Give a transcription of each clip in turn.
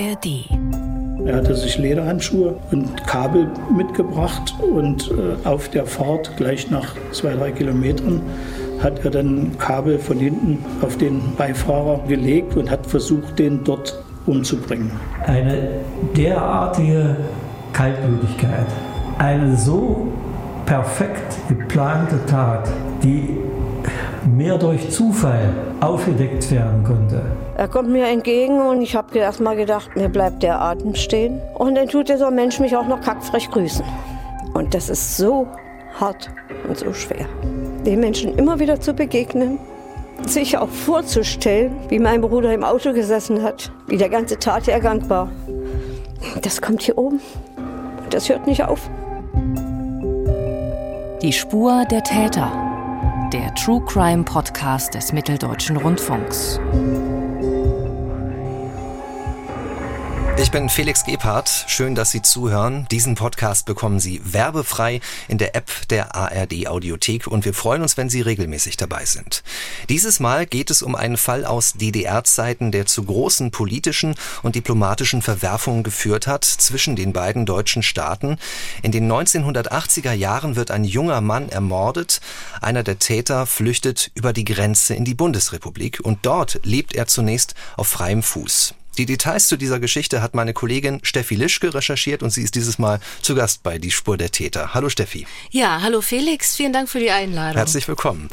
ARD. Er hatte sich Lederhandschuhe und Kabel mitgebracht und äh, auf der Fahrt gleich nach zwei, drei Kilometern hat er dann Kabel von hinten auf den Beifahrer gelegt und hat versucht, den dort umzubringen. Eine derartige Kaltblütigkeit, eine so perfekt geplante Tat, die mehr durch Zufall aufgedeckt werden konnte. Er kommt mir entgegen und ich habe erst mal gedacht, mir bleibt der Atem stehen. Und dann tut dieser Mensch mich auch noch kackfrech grüßen. Und das ist so hart und so schwer. Den Menschen immer wieder zu begegnen, sich auch vorzustellen, wie mein Bruder im Auto gesessen hat, wie der ganze Tathergang war. Das kommt hier oben. Und das hört nicht auf. Die Spur der Täter. Der True Crime Podcast des Mitteldeutschen Rundfunks. Ich bin Felix Gebhardt. Schön, dass Sie zuhören. Diesen Podcast bekommen Sie werbefrei in der App der ARD Audiothek und wir freuen uns, wenn Sie regelmäßig dabei sind. Dieses Mal geht es um einen Fall aus DDR-Zeiten, der zu großen politischen und diplomatischen Verwerfungen geführt hat zwischen den beiden deutschen Staaten. In den 1980er Jahren wird ein junger Mann ermordet. Einer der Täter flüchtet über die Grenze in die Bundesrepublik und dort lebt er zunächst auf freiem Fuß. Die Details zu dieser Geschichte hat meine Kollegin Steffi Lischke recherchiert und sie ist dieses Mal zu Gast bei Die Spur der Täter. Hallo Steffi. Ja, hallo Felix, vielen Dank für die Einladung. Herzlich willkommen.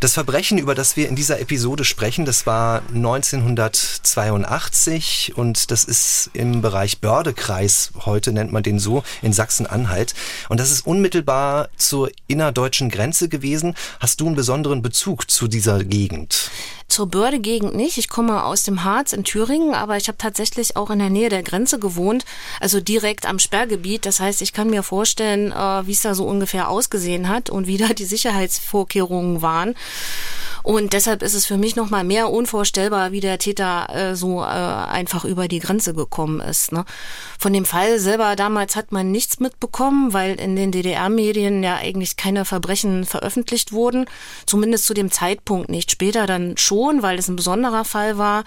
Das Verbrechen, über das wir in dieser Episode sprechen, das war 1982 und das ist im Bereich Bördekreis, heute nennt man den so, in Sachsen-Anhalt. Und das ist unmittelbar zur innerdeutschen Grenze gewesen. Hast du einen besonderen Bezug zu dieser Gegend? Zur Börde-Gegend nicht. Ich komme aus dem Harz in Thüringen, aber ich habe tatsächlich auch in der Nähe der Grenze gewohnt, also direkt am Sperrgebiet. Das heißt, ich kann mir vorstellen, äh, wie es da so ungefähr ausgesehen hat und wie da die Sicherheitsvorkehrungen waren. Und deshalb ist es für mich nochmal mehr unvorstellbar, wie der Täter äh, so äh, einfach über die Grenze gekommen ist. Ne? Von dem Fall selber damals hat man nichts mitbekommen, weil in den DDR-Medien ja eigentlich keine Verbrechen veröffentlicht wurden. Zumindest zu dem Zeitpunkt nicht. Später dann schon, weil es ein besonderer Fall war,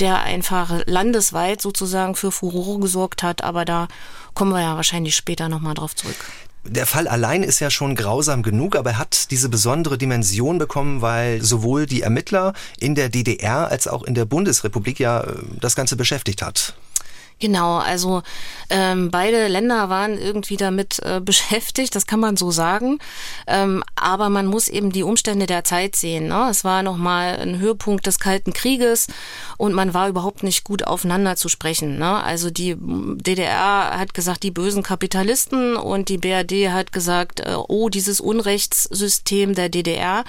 der einfach landesweit sozusagen für Furore gesorgt hat. Aber da kommen wir ja wahrscheinlich später nochmal drauf zurück. Der Fall allein ist ja schon grausam genug, aber er hat diese besondere Dimension bekommen, weil sowohl die Ermittler in der DDR als auch in der Bundesrepublik ja äh, das Ganze beschäftigt hat. Genau, also ähm, beide Länder waren irgendwie damit äh, beschäftigt, das kann man so sagen. Ähm, aber man muss eben die Umstände der Zeit sehen. Ne? Es war nochmal ein Höhepunkt des Kalten Krieges und man war überhaupt nicht gut aufeinander zu sprechen. Ne? Also die DDR hat gesagt, die bösen Kapitalisten und die BRD hat gesagt, äh, oh, dieses Unrechtssystem der DDR.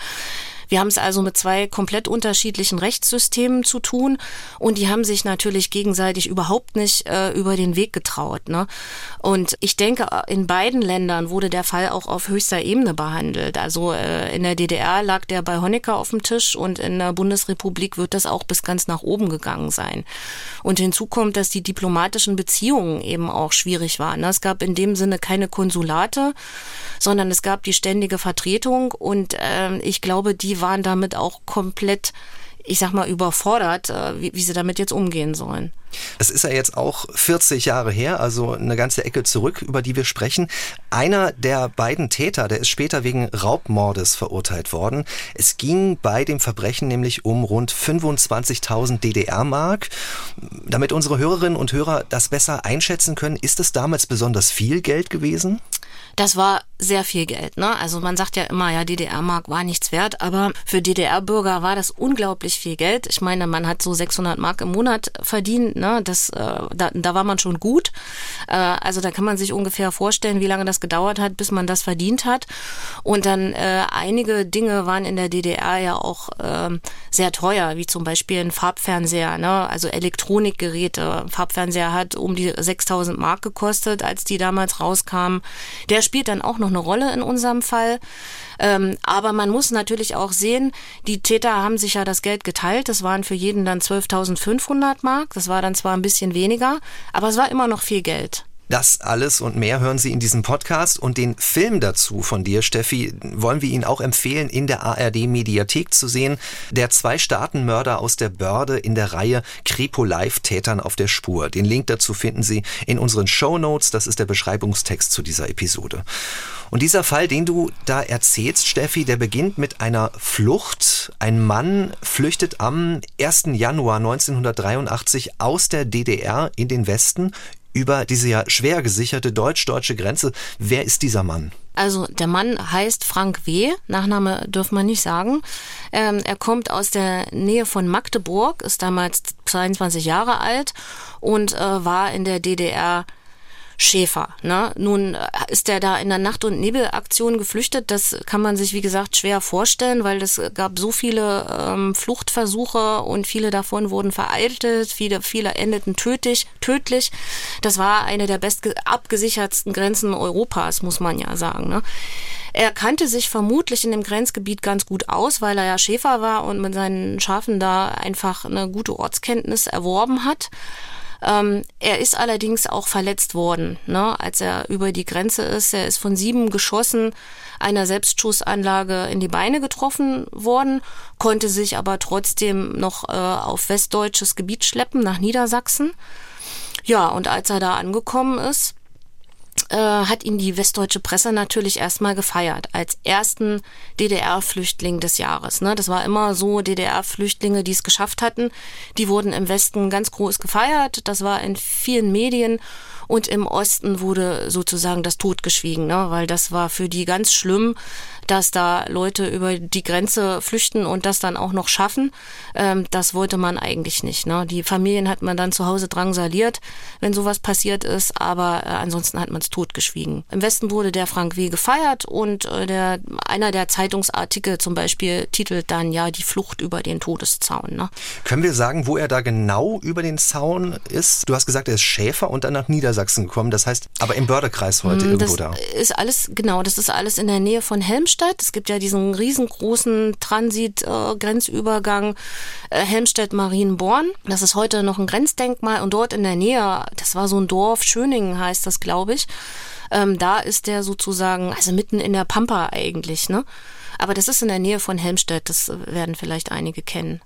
Wir haben es also mit zwei komplett unterschiedlichen Rechtssystemen zu tun und die haben sich natürlich gegenseitig überhaupt nicht äh, über den Weg getraut. Ne? Und ich denke, in beiden Ländern wurde der Fall auch auf höchster Ebene behandelt. Also äh, in der DDR lag der bei Honecker auf dem Tisch und in der Bundesrepublik wird das auch bis ganz nach oben gegangen sein. Und hinzu kommt, dass die diplomatischen Beziehungen eben auch schwierig waren. Ne? Es gab in dem Sinne keine Konsulate, sondern es gab die ständige Vertretung und äh, ich glaube, die waren damit auch komplett, ich sag mal, überfordert, äh, wie, wie sie damit jetzt umgehen sollen. Es ist ja jetzt auch 40 Jahre her, also eine ganze Ecke zurück, über die wir sprechen. Einer der beiden Täter, der ist später wegen Raubmordes verurteilt worden. Es ging bei dem Verbrechen nämlich um rund 25.000 DDR-Mark. Damit unsere Hörerinnen und Hörer das besser einschätzen können, ist es damals besonders viel Geld gewesen? Das war sehr viel Geld. Ne? Also man sagt ja immer, ja, DDR-Mark war nichts wert, aber für DDR-Bürger war das unglaublich viel Geld. Ich meine, man hat so 600 Mark im Monat verdient. Ne? Das, äh, da, da war man schon gut. Äh, also da kann man sich ungefähr vorstellen, wie lange das gedauert hat, bis man das verdient hat. Und dann äh, einige Dinge waren in der DDR ja auch äh, sehr teuer, wie zum Beispiel ein Farbfernseher, ne? also Elektronikgeräte. Farbfernseher hat um die 6000 Mark gekostet, als die damals rauskamen. Der spielt dann auch noch eine Rolle in unserem Fall. Ähm, aber man muss natürlich auch sehen, die Täter haben sich ja das Geld geteilt. Das waren für jeden dann 12.500 Mark. Das war dann zwar ein bisschen weniger, aber es war immer noch viel Geld. Das alles und mehr hören Sie in diesem Podcast und den Film dazu von dir, Steffi, wollen wir Ihnen auch empfehlen, in der ARD Mediathek zu sehen. Der Zwei-Staaten-Mörder aus der Börde in der Reihe Kripo Live Tätern auf der Spur. Den Link dazu finden Sie in unseren Show Notes. Das ist der Beschreibungstext zu dieser Episode. Und dieser Fall, den du da erzählst, Steffi, der beginnt mit einer Flucht. Ein Mann flüchtet am 1. Januar 1983 aus der DDR in den Westen über diese ja schwer gesicherte deutsch-deutsche Grenze. Wer ist dieser Mann? Also der Mann heißt Frank W., Nachname dürfen wir nicht sagen. Ähm, er kommt aus der Nähe von Magdeburg, ist damals 22 Jahre alt und äh, war in der DDR Schäfer. Ne? Nun äh, ist er da in der Nacht- und Nebelaktion geflüchtet. Das kann man sich, wie gesagt, schwer vorstellen, weil es gab so viele ähm, Fluchtversuche und viele davon wurden vereitelt, viele, viele endeten tödlich, tödlich. Das war eine der best abgesichertsten Grenzen Europas, muss man ja sagen. Ne? Er kannte sich vermutlich in dem Grenzgebiet ganz gut aus, weil er ja Schäfer war und mit seinen Schafen da einfach eine gute Ortskenntnis erworben hat. Ähm, er ist allerdings auch verletzt worden, ne, als er über die Grenze ist. Er ist von sieben Geschossen einer Selbstschussanlage in die Beine getroffen worden, konnte sich aber trotzdem noch äh, auf westdeutsches Gebiet schleppen, nach Niedersachsen. Ja, und als er da angekommen ist, äh, hat ihn die westdeutsche Presse natürlich erstmal gefeiert als ersten DDR-Flüchtling des Jahres. Ne? Das war immer so, DDR-Flüchtlinge, die es geschafft hatten, die wurden im Westen ganz groß gefeiert. Das war in vielen Medien und im Osten wurde sozusagen das totgeschwiegen, ne? weil das war für die ganz schlimm, dass da Leute über die Grenze flüchten und das dann auch noch schaffen. Ähm, das wollte man eigentlich nicht. Ne? Die Familien hat man dann zu Hause drangsaliert, wenn sowas passiert ist, aber äh, ansonsten hat man es totgeschwiegen. Im Westen wurde der Frank W. gefeiert und äh, der, einer der Zeitungsartikel zum Beispiel titelt dann ja die Flucht über den Todeszaun. Ne? Können wir sagen, wo er da genau über den Zaun ist? Du hast gesagt, er ist Schäfer und dann nach Niedersachsen gekommen. Das heißt, aber im Bördekreis heute hm, irgendwo da. Ist alles, genau, das ist alles in der Nähe von Helmstedt. Helmstedt. Es gibt ja diesen riesengroßen Transit-Grenzübergang äh, äh, Helmstedt-Marienborn. Das ist heute noch ein Grenzdenkmal und dort in der Nähe, das war so ein Dorf, Schöningen heißt das, glaube ich. Ähm, da ist der sozusagen, also mitten in der Pampa eigentlich, ne? Aber das ist in der Nähe von Helmstedt, das werden vielleicht einige kennen.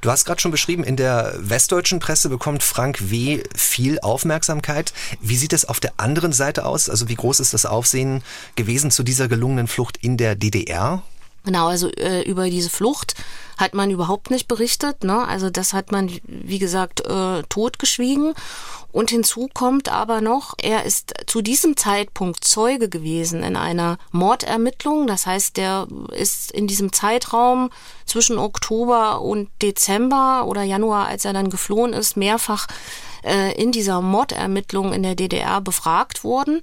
Du hast gerade schon beschrieben, in der westdeutschen Presse bekommt Frank W. viel Aufmerksamkeit. Wie sieht es auf der anderen Seite aus? Also wie groß ist das Aufsehen gewesen zu dieser gelungenen Flucht in der DDR? Genau, also äh, über diese Flucht hat man überhaupt nicht berichtet. Ne? Also das hat man, wie gesagt, äh, totgeschwiegen. Und hinzu kommt aber noch, er ist zu diesem Zeitpunkt Zeuge gewesen in einer Mordermittlung. Das heißt, der ist in diesem Zeitraum zwischen Oktober und Dezember oder Januar, als er dann geflohen ist, mehrfach äh, in dieser Mordermittlung in der DDR befragt worden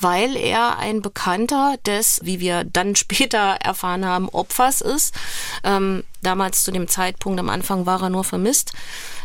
weil er ein Bekannter des, wie wir dann später erfahren haben, Opfers ist. Ähm, damals zu dem Zeitpunkt am Anfang war er nur vermisst.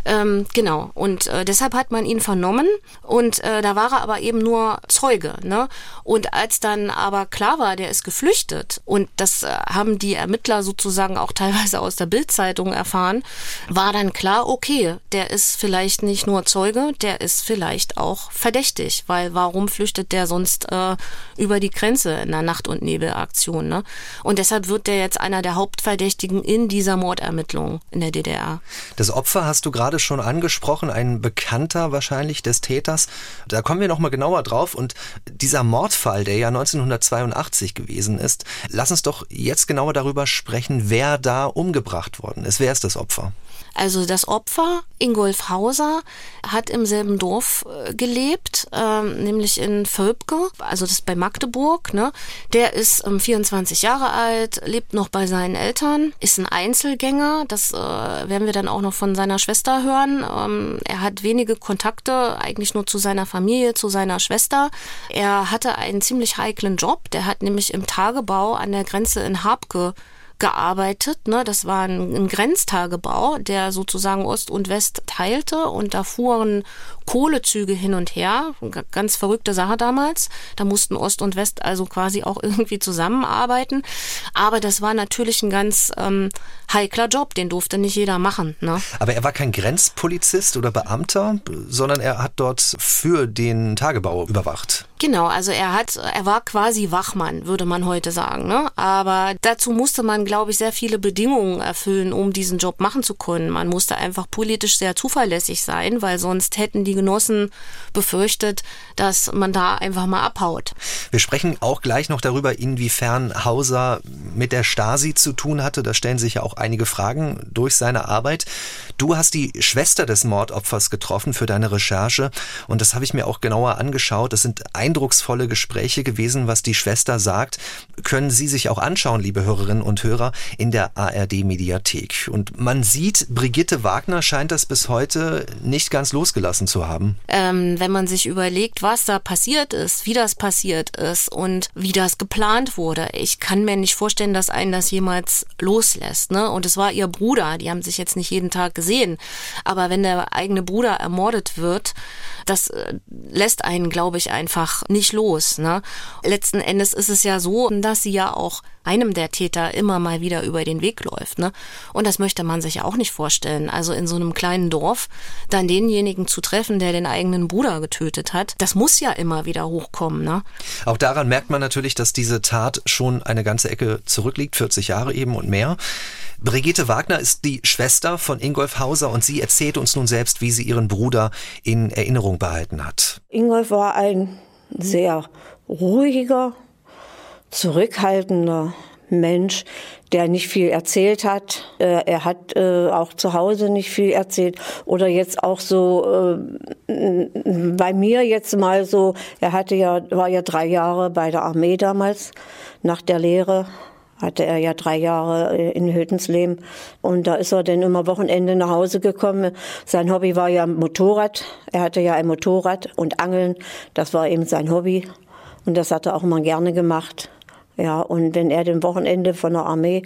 Ähm, genau. Und äh, deshalb hat man ihn vernommen und äh, da war er aber eben nur Zeuge. Ne? Und als dann aber klar war, der ist geflüchtet und das äh, haben die Ermittler sozusagen auch teilweise aus der Bildzeitung erfahren, war dann klar, okay, der ist vielleicht nicht nur Zeuge, der ist vielleicht auch verdächtig, weil warum flüchtet der sonst äh, über die Grenze in der Nacht- und Nebelaktion? Ne? Und deshalb wird der jetzt einer der Hauptverdächtigen in dieser Mordermittlung in der DDR. Das Opfer hast du gerade schon angesprochen, ein Bekannter wahrscheinlich des Täters. Da kommen wir nochmal genauer drauf. Und dieser Mordfall, der ja 1982 gewesen ist, lass uns doch jetzt genauer darüber sprechen, wer da umgebracht worden ist. Wer ist das Opfer? Also das Opfer, Ingolf Hauser, hat im selben Dorf äh, gelebt, ähm, nämlich in Völpke, also das ist bei Magdeburg. Ne? Der ist ähm, 24 Jahre alt, lebt noch bei seinen Eltern, ist ein Einzelgänger, das äh, werden wir dann auch noch von seiner Schwester hören. Ähm, er hat wenige Kontakte, eigentlich nur zu seiner Familie, zu seiner Schwester. Er hatte einen ziemlich heiklen Job, der hat nämlich im Tagebau an der Grenze in Habke gearbeitet. Ne? Das war ein, ein Grenztagebau, der sozusagen Ost und West teilte und da fuhren Kohlezüge hin und her. Ganz verrückte Sache damals. Da mussten Ost und West also quasi auch irgendwie zusammenarbeiten. Aber das war natürlich ein ganz ähm, heikler Job, den durfte nicht jeder machen. Ne? Aber er war kein Grenzpolizist oder Beamter, sondern er hat dort für den Tagebau überwacht. Genau, also er hat, er war quasi Wachmann, würde man heute sagen. Ne? Aber dazu musste man, glaube ich, sehr viele Bedingungen erfüllen, um diesen Job machen zu können. Man musste einfach politisch sehr zuverlässig sein, weil sonst hätten die Genossen befürchtet, dass man da einfach mal abhaut. Wir sprechen auch gleich noch darüber, inwiefern Hauser mit der Stasi zu tun hatte. Da stellen sich ja auch einige Fragen durch seine Arbeit. Du hast die Schwester des Mordopfers getroffen für deine Recherche und das habe ich mir auch genauer angeschaut. Das sind eindrucksvolle Gespräche gewesen, was die Schwester sagt. Können Sie sich auch anschauen, liebe Hörerinnen und Hörer, in der ARD Mediathek. Und man sieht, Brigitte Wagner scheint das bis heute nicht ganz losgelassen zu haben. Ähm, wenn man sich überlegt, was da passiert ist, wie das passiert ist und wie das geplant wurde, ich kann mir nicht vorstellen, dass einen das jemals loslässt. Ne? Und es war ihr Bruder, die haben sich jetzt nicht jeden Tag gesehen sehen. Aber wenn der eigene Bruder ermordet wird, das äh, lässt einen, glaube ich, einfach nicht los. Ne? Letzten Endes ist es ja so, dass sie ja auch einem der Täter immer mal wieder über den Weg läuft. Ne? Und das möchte man sich ja auch nicht vorstellen. Also in so einem kleinen Dorf dann denjenigen zu treffen, der den eigenen Bruder getötet hat, das muss ja immer wieder hochkommen. Ne? Auch daran merkt man natürlich, dass diese Tat schon eine ganze Ecke zurückliegt, 40 Jahre eben und mehr. Brigitte Wagner ist die Schwester von Ingolf Hauser und sie erzählt uns nun selbst, wie sie ihren Bruder in Erinnerung behalten hat. Ingolf war ein sehr ruhiger, zurückhaltender Mensch, der nicht viel erzählt hat. Äh, er hat äh, auch zu Hause nicht viel erzählt oder jetzt auch so äh, bei mir jetzt mal so. Er hatte ja war ja drei Jahre bei der Armee damals nach der Lehre hatte er ja drei Jahre in Hüttensleben. Und da ist er dann immer Wochenende nach Hause gekommen. Sein Hobby war ja Motorrad. Er hatte ja ein Motorrad und Angeln. Das war eben sein Hobby. Und das hat er auch immer gerne gemacht. Ja, und wenn er den Wochenende von der Armee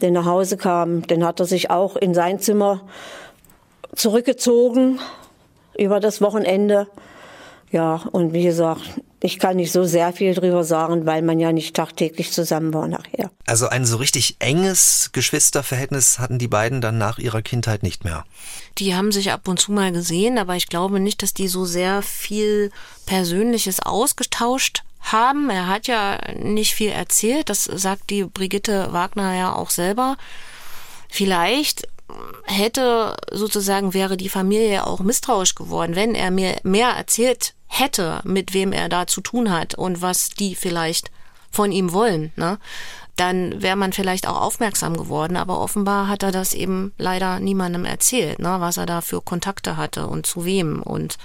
dann nach Hause kam, dann hat er sich auch in sein Zimmer zurückgezogen über das Wochenende. Ja, und wie gesagt, ich kann nicht so sehr viel drüber sagen, weil man ja nicht tagtäglich zusammen war nachher. Also ein so richtig enges Geschwisterverhältnis hatten die beiden dann nach ihrer Kindheit nicht mehr. Die haben sich ab und zu mal gesehen, aber ich glaube nicht, dass die so sehr viel Persönliches ausgetauscht haben. Er hat ja nicht viel erzählt, das sagt die Brigitte Wagner ja auch selber. Vielleicht hätte sozusagen wäre die Familie auch misstrauisch geworden, wenn er mir mehr erzählt hätte, mit wem er da zu tun hat und was die vielleicht von ihm wollen, ne? dann wäre man vielleicht auch aufmerksam geworden. Aber offenbar hat er das eben leider niemandem erzählt, ne? was er da für Kontakte hatte und zu wem und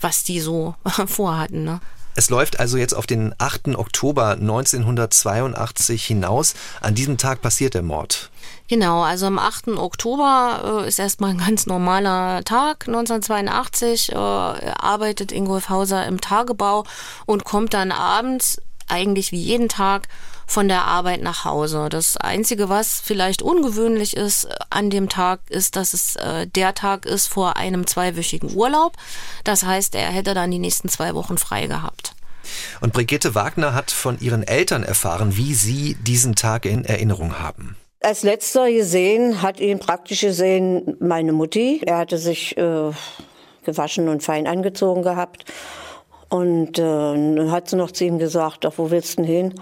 was die so vorhatten. Ne? Es läuft also jetzt auf den 8. Oktober 1982 hinaus. An diesem Tag passiert der Mord. Genau, also am 8. Oktober äh, ist erstmal ein ganz normaler Tag. 1982 äh, arbeitet Ingolf Hauser im Tagebau und kommt dann abends eigentlich wie jeden Tag von der Arbeit nach Hause. Das Einzige, was vielleicht ungewöhnlich ist äh, an dem Tag, ist, dass es äh, der Tag ist vor einem zweiwöchigen Urlaub. Das heißt, er hätte dann die nächsten zwei Wochen frei gehabt. Und Brigitte Wagner hat von ihren Eltern erfahren, wie sie diesen Tag in Erinnerung haben. Als letzter gesehen hat ihn praktisch gesehen meine Mutti. Er hatte sich äh, gewaschen und fein angezogen gehabt. Und äh, hat sie noch zu ihm gesagt, ach, wo willst du denn hin?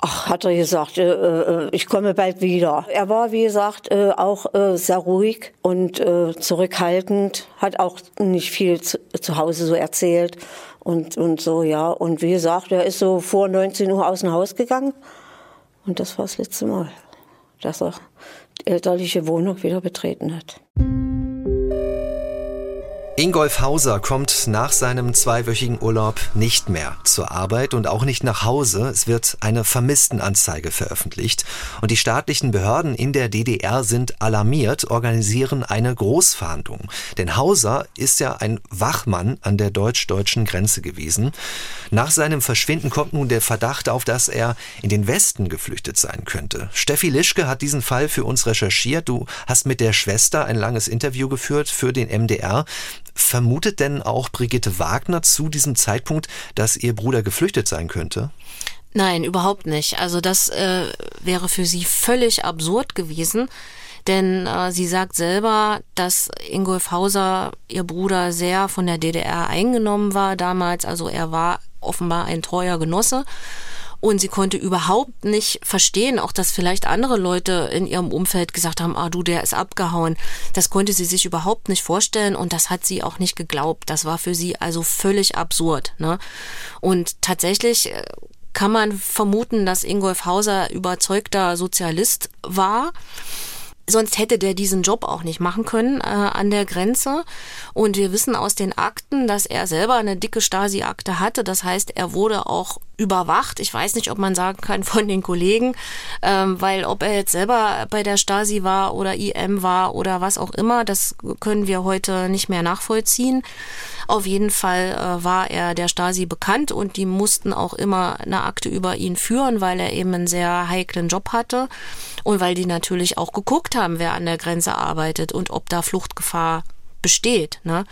Ach, hat er gesagt, äh, äh, ich komme bald wieder. Er war, wie gesagt, äh, auch äh, sehr ruhig und äh, zurückhaltend, hat auch nicht viel zu, zu, Hause so erzählt und, und so, ja. Und wie gesagt, er ist so vor 19 Uhr aus dem Haus gegangen und das war das letzte Mal, dass er die elterliche Wohnung wieder betreten hat. Ingolf Hauser kommt nach seinem zweiwöchigen Urlaub nicht mehr zur Arbeit und auch nicht nach Hause. Es wird eine Vermisstenanzeige veröffentlicht. Und die staatlichen Behörden in der DDR sind alarmiert, organisieren eine Großfahndung. Denn Hauser ist ja ein Wachmann an der deutsch-deutschen Grenze gewesen. Nach seinem Verschwinden kommt nun der Verdacht auf, dass er in den Westen geflüchtet sein könnte. Steffi Lischke hat diesen Fall für uns recherchiert. Du hast mit der Schwester ein langes Interview geführt für den MDR. Vermutet denn auch Brigitte Wagner zu diesem Zeitpunkt, dass ihr Bruder geflüchtet sein könnte? Nein, überhaupt nicht. Also das äh, wäre für sie völlig absurd gewesen. Denn äh, sie sagt selber, dass Ingolf Hauser, ihr Bruder, sehr von der DDR eingenommen war damals. Also er war offenbar ein treuer Genosse. Und sie konnte überhaupt nicht verstehen, auch dass vielleicht andere Leute in ihrem Umfeld gesagt haben, ah du, der ist abgehauen. Das konnte sie sich überhaupt nicht vorstellen und das hat sie auch nicht geglaubt. Das war für sie also völlig absurd. Ne? Und tatsächlich äh, kann man vermuten, dass Ingolf Hauser überzeugter Sozialist war. Sonst hätte der diesen Job auch nicht machen können äh, an der Grenze. Und wir wissen aus den Akten, dass er selber eine dicke Stasi-Akte hatte. Das heißt, er wurde auch überwacht. Ich weiß nicht, ob man sagen kann von den Kollegen, ähm, weil ob er jetzt selber bei der Stasi war oder IM war oder was auch immer, das können wir heute nicht mehr nachvollziehen. Auf jeden Fall äh, war er der Stasi bekannt und die mussten auch immer eine Akte über ihn führen, weil er eben einen sehr heiklen Job hatte und weil die natürlich auch geguckt haben, wer an der Grenze arbeitet und ob da Fluchtgefahr besteht. Ne?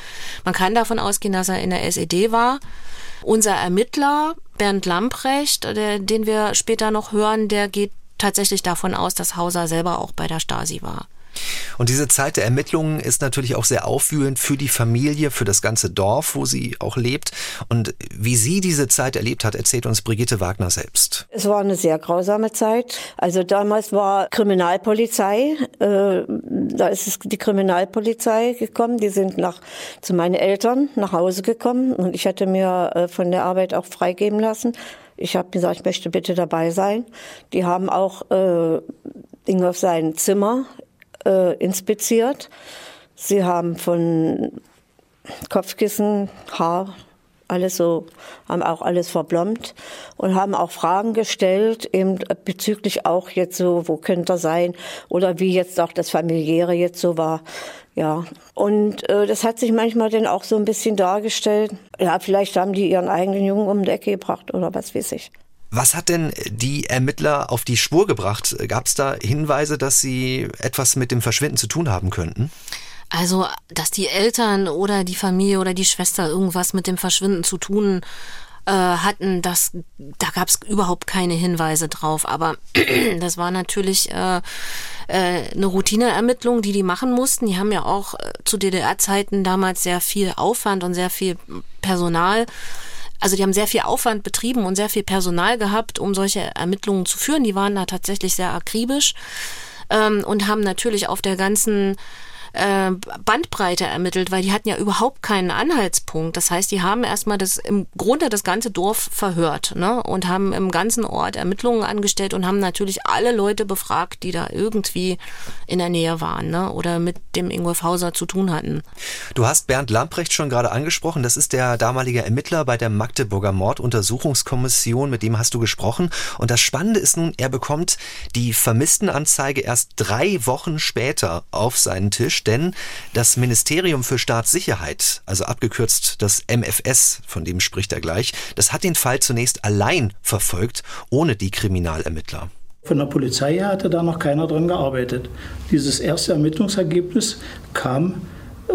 Man kann davon ausgehen, dass er in der SED war. Unser Ermittler Bernd Lamprecht, der, den wir später noch hören, der geht tatsächlich davon aus, dass Hauser selber auch bei der Stasi war. Und diese Zeit der Ermittlungen ist natürlich auch sehr aufwühlend für die Familie, für das ganze Dorf, wo sie auch lebt. Und wie sie diese Zeit erlebt hat, erzählt uns Brigitte Wagner selbst. Es war eine sehr grausame Zeit. Also damals war Kriminalpolizei, äh, da ist es die Kriminalpolizei gekommen. Die sind nach zu meinen Eltern nach Hause gekommen und ich hatte mir äh, von der Arbeit auch freigeben lassen. Ich habe gesagt, ich möchte bitte dabei sein. Die haben auch äh, Ingolf sein Zimmer äh, inspiziert. Sie haben von Kopfkissen, Haar, alles so, haben auch alles verblombt und haben auch Fragen gestellt, eben bezüglich auch jetzt so, wo könnte er sein oder wie jetzt auch das familiäre jetzt so war. Ja, und äh, das hat sich manchmal dann auch so ein bisschen dargestellt. Ja, vielleicht haben die ihren eigenen Jungen um die Ecke gebracht oder was weiß ich. Was hat denn die Ermittler auf die Spur gebracht? Gab es da Hinweise, dass sie etwas mit dem Verschwinden zu tun haben könnten? Also, dass die Eltern oder die Familie oder die Schwester irgendwas mit dem Verschwinden zu tun äh, hatten, das, da gab es überhaupt keine Hinweise drauf. Aber das war natürlich äh, äh, eine Routineermittlung, die die machen mussten. Die haben ja auch äh, zu DDR-Zeiten damals sehr viel Aufwand und sehr viel Personal also die haben sehr viel Aufwand betrieben und sehr viel Personal gehabt, um solche Ermittlungen zu führen. Die waren da tatsächlich sehr akribisch ähm, und haben natürlich auf der ganzen äh, Bandbreite ermittelt, weil die hatten ja überhaupt keinen Anhaltspunkt. Das heißt, die haben erstmal das im Grunde das ganze Dorf verhört ne? und haben im ganzen Ort Ermittlungen angestellt und haben natürlich alle Leute befragt, die da irgendwie in der Nähe waren ne? oder mit dem Ingolf Hauser zu tun hatten. Du hast Bernd Lamprecht schon gerade angesprochen. Das ist der damalige Ermittler bei der Magdeburger Morduntersuchungskommission. Mit dem hast du gesprochen. Und das Spannende ist nun, er bekommt die Vermisstenanzeige erst drei Wochen später auf seinen Tisch denn das Ministerium für Staatssicherheit, also abgekürzt das MFS, von dem spricht er gleich, das hat den Fall zunächst allein verfolgt, ohne die Kriminalermittler. Von der Polizei her hatte da noch keiner dran gearbeitet. Dieses erste Ermittlungsergebnis kam äh,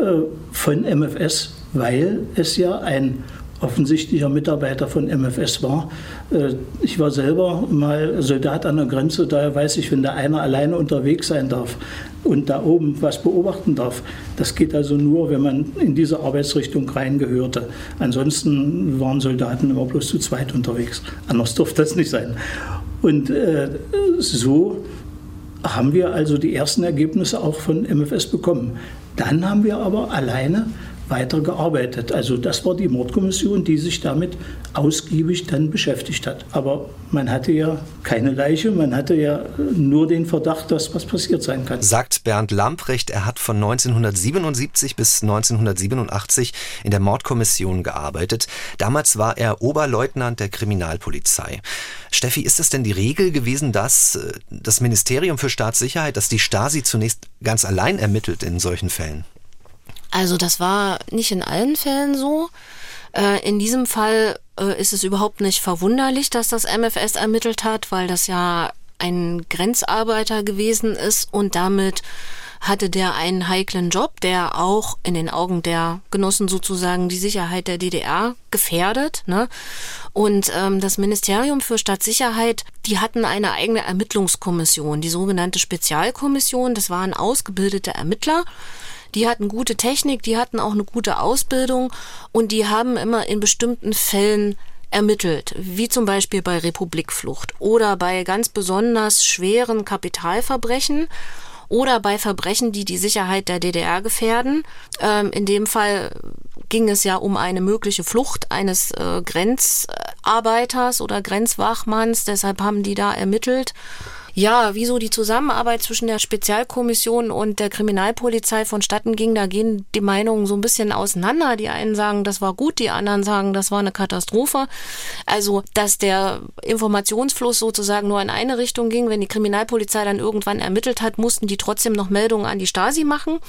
von MFS, weil es ja ein offensichtlicher Mitarbeiter von MFS war. Äh, ich war selber mal Soldat an der Grenze, daher weiß ich, wenn da einer alleine unterwegs sein darf und da oben was beobachten darf, das geht also nur, wenn man in diese Arbeitsrichtung reingehörte. Ansonsten waren Soldaten immer bloß zu zweit unterwegs. Anders durfte das nicht sein. Und äh, so haben wir also die ersten Ergebnisse auch von MFS bekommen. Dann haben wir aber alleine weiter gearbeitet. Also das war die Mordkommission, die sich damit ausgiebig dann beschäftigt hat. Aber man hatte ja keine Leiche, man hatte ja nur den Verdacht, dass was passiert sein kann. Sagt Bernd Lamprecht, er hat von 1977 bis 1987 in der Mordkommission gearbeitet. Damals war er Oberleutnant der Kriminalpolizei. Steffi, ist es denn die Regel gewesen, dass äh, das Ministerium für Staatssicherheit, dass die Stasi zunächst ganz allein ermittelt in solchen Fällen? Also das war nicht in allen Fällen so. Äh, in diesem Fall äh, ist es überhaupt nicht verwunderlich, dass das MFS ermittelt hat, weil das ja ein Grenzarbeiter gewesen ist und damit hatte der einen heiklen Job, der auch in den Augen der Genossen sozusagen die Sicherheit der DDR gefährdet. Ne? Und ähm, das Ministerium für Stadtsicherheit, die hatten eine eigene Ermittlungskommission, die sogenannte Spezialkommission. Das waren ausgebildete Ermittler die hatten gute Technik, die hatten auch eine gute Ausbildung und die haben immer in bestimmten Fällen ermittelt, wie zum Beispiel bei Republikflucht oder bei ganz besonders schweren Kapitalverbrechen oder bei Verbrechen, die die Sicherheit der DDR gefährden. Ähm, in dem Fall ging es ja um eine mögliche Flucht eines äh, Grenzarbeiters oder Grenzwachmanns, deshalb haben die da ermittelt. Ja, wieso die Zusammenarbeit zwischen der Spezialkommission und der Kriminalpolizei vonstatten ging, da gehen die Meinungen so ein bisschen auseinander. Die einen sagen, das war gut, die anderen sagen, das war eine Katastrophe. Also, dass der Informationsfluss sozusagen nur in eine Richtung ging, wenn die Kriminalpolizei dann irgendwann ermittelt hat, mussten die trotzdem noch Meldungen an die Stasi machen.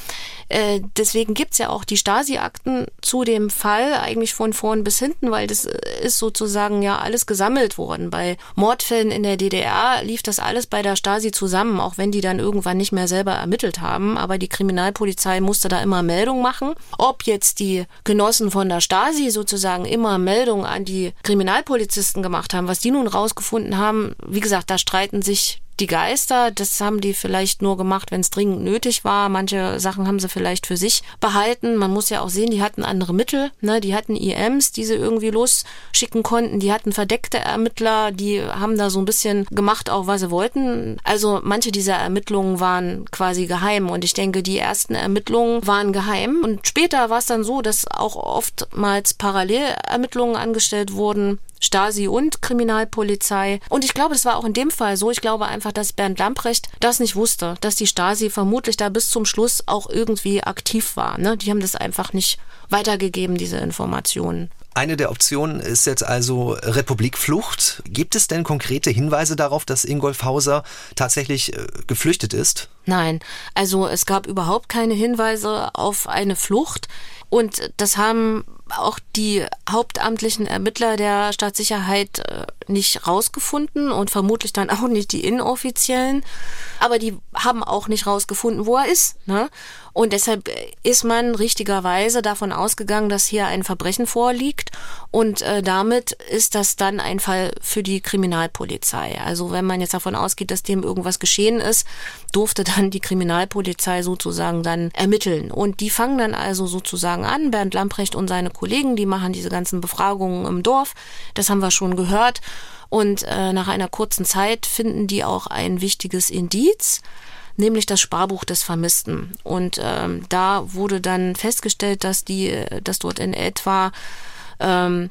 Äh, deswegen gibt's ja auch die Stasi-Akten zu dem Fall, eigentlich von vorn bis hinten, weil das ist sozusagen ja alles gesammelt worden. Bei Mordfällen in der DDR lief das alles bei bei der Stasi zusammen, auch wenn die dann irgendwann nicht mehr selber ermittelt haben. Aber die Kriminalpolizei musste da immer Meldung machen. Ob jetzt die Genossen von der Stasi sozusagen immer Meldung an die Kriminalpolizisten gemacht haben, was die nun rausgefunden haben, wie gesagt, da streiten sich die Geister, das haben die vielleicht nur gemacht, wenn es dringend nötig war. Manche Sachen haben sie vielleicht für sich behalten. Man muss ja auch sehen, die hatten andere Mittel. Ne? Die hatten IMs, die sie irgendwie losschicken konnten. Die hatten verdeckte Ermittler, die haben da so ein bisschen gemacht, auch was sie wollten. Also manche dieser Ermittlungen waren quasi geheim. Und ich denke, die ersten Ermittlungen waren geheim. Und später war es dann so, dass auch oftmals Parallelermittlungen angestellt wurden Stasi und Kriminalpolizei. Und ich glaube, das war auch in dem Fall so. Ich glaube einfach, dass Bernd Lamprecht das nicht wusste, dass die Stasi vermutlich da bis zum Schluss auch irgendwie aktiv war. Ne? Die haben das einfach nicht weitergegeben, diese Informationen. Eine der Optionen ist jetzt also Republikflucht. Gibt es denn konkrete Hinweise darauf, dass Ingolf Hauser tatsächlich äh, geflüchtet ist? Nein, also es gab überhaupt keine Hinweise auf eine Flucht. Und das haben auch die hauptamtlichen Ermittler der Staatssicherheit äh, nicht rausgefunden und vermutlich dann auch nicht die inoffiziellen. Aber die haben auch nicht rausgefunden, wo er ist. Ne? Und deshalb ist man richtigerweise davon ausgegangen, dass hier ein Verbrechen vorliegt. Und äh, damit ist das dann ein Fall für die Kriminalpolizei. Also wenn man jetzt davon ausgeht, dass dem irgendwas geschehen ist, durfte dann die Kriminalpolizei sozusagen dann ermitteln. Und die fangen dann also sozusagen an. Bernd Lamprecht und seine Kollegen, die machen diese ganzen Befragungen im Dorf. Das haben wir schon gehört. Und äh, nach einer kurzen Zeit finden die auch ein wichtiges Indiz, nämlich das Sparbuch des Vermissten. Und ähm, da wurde dann festgestellt, dass die, dass dort in etwa ähm,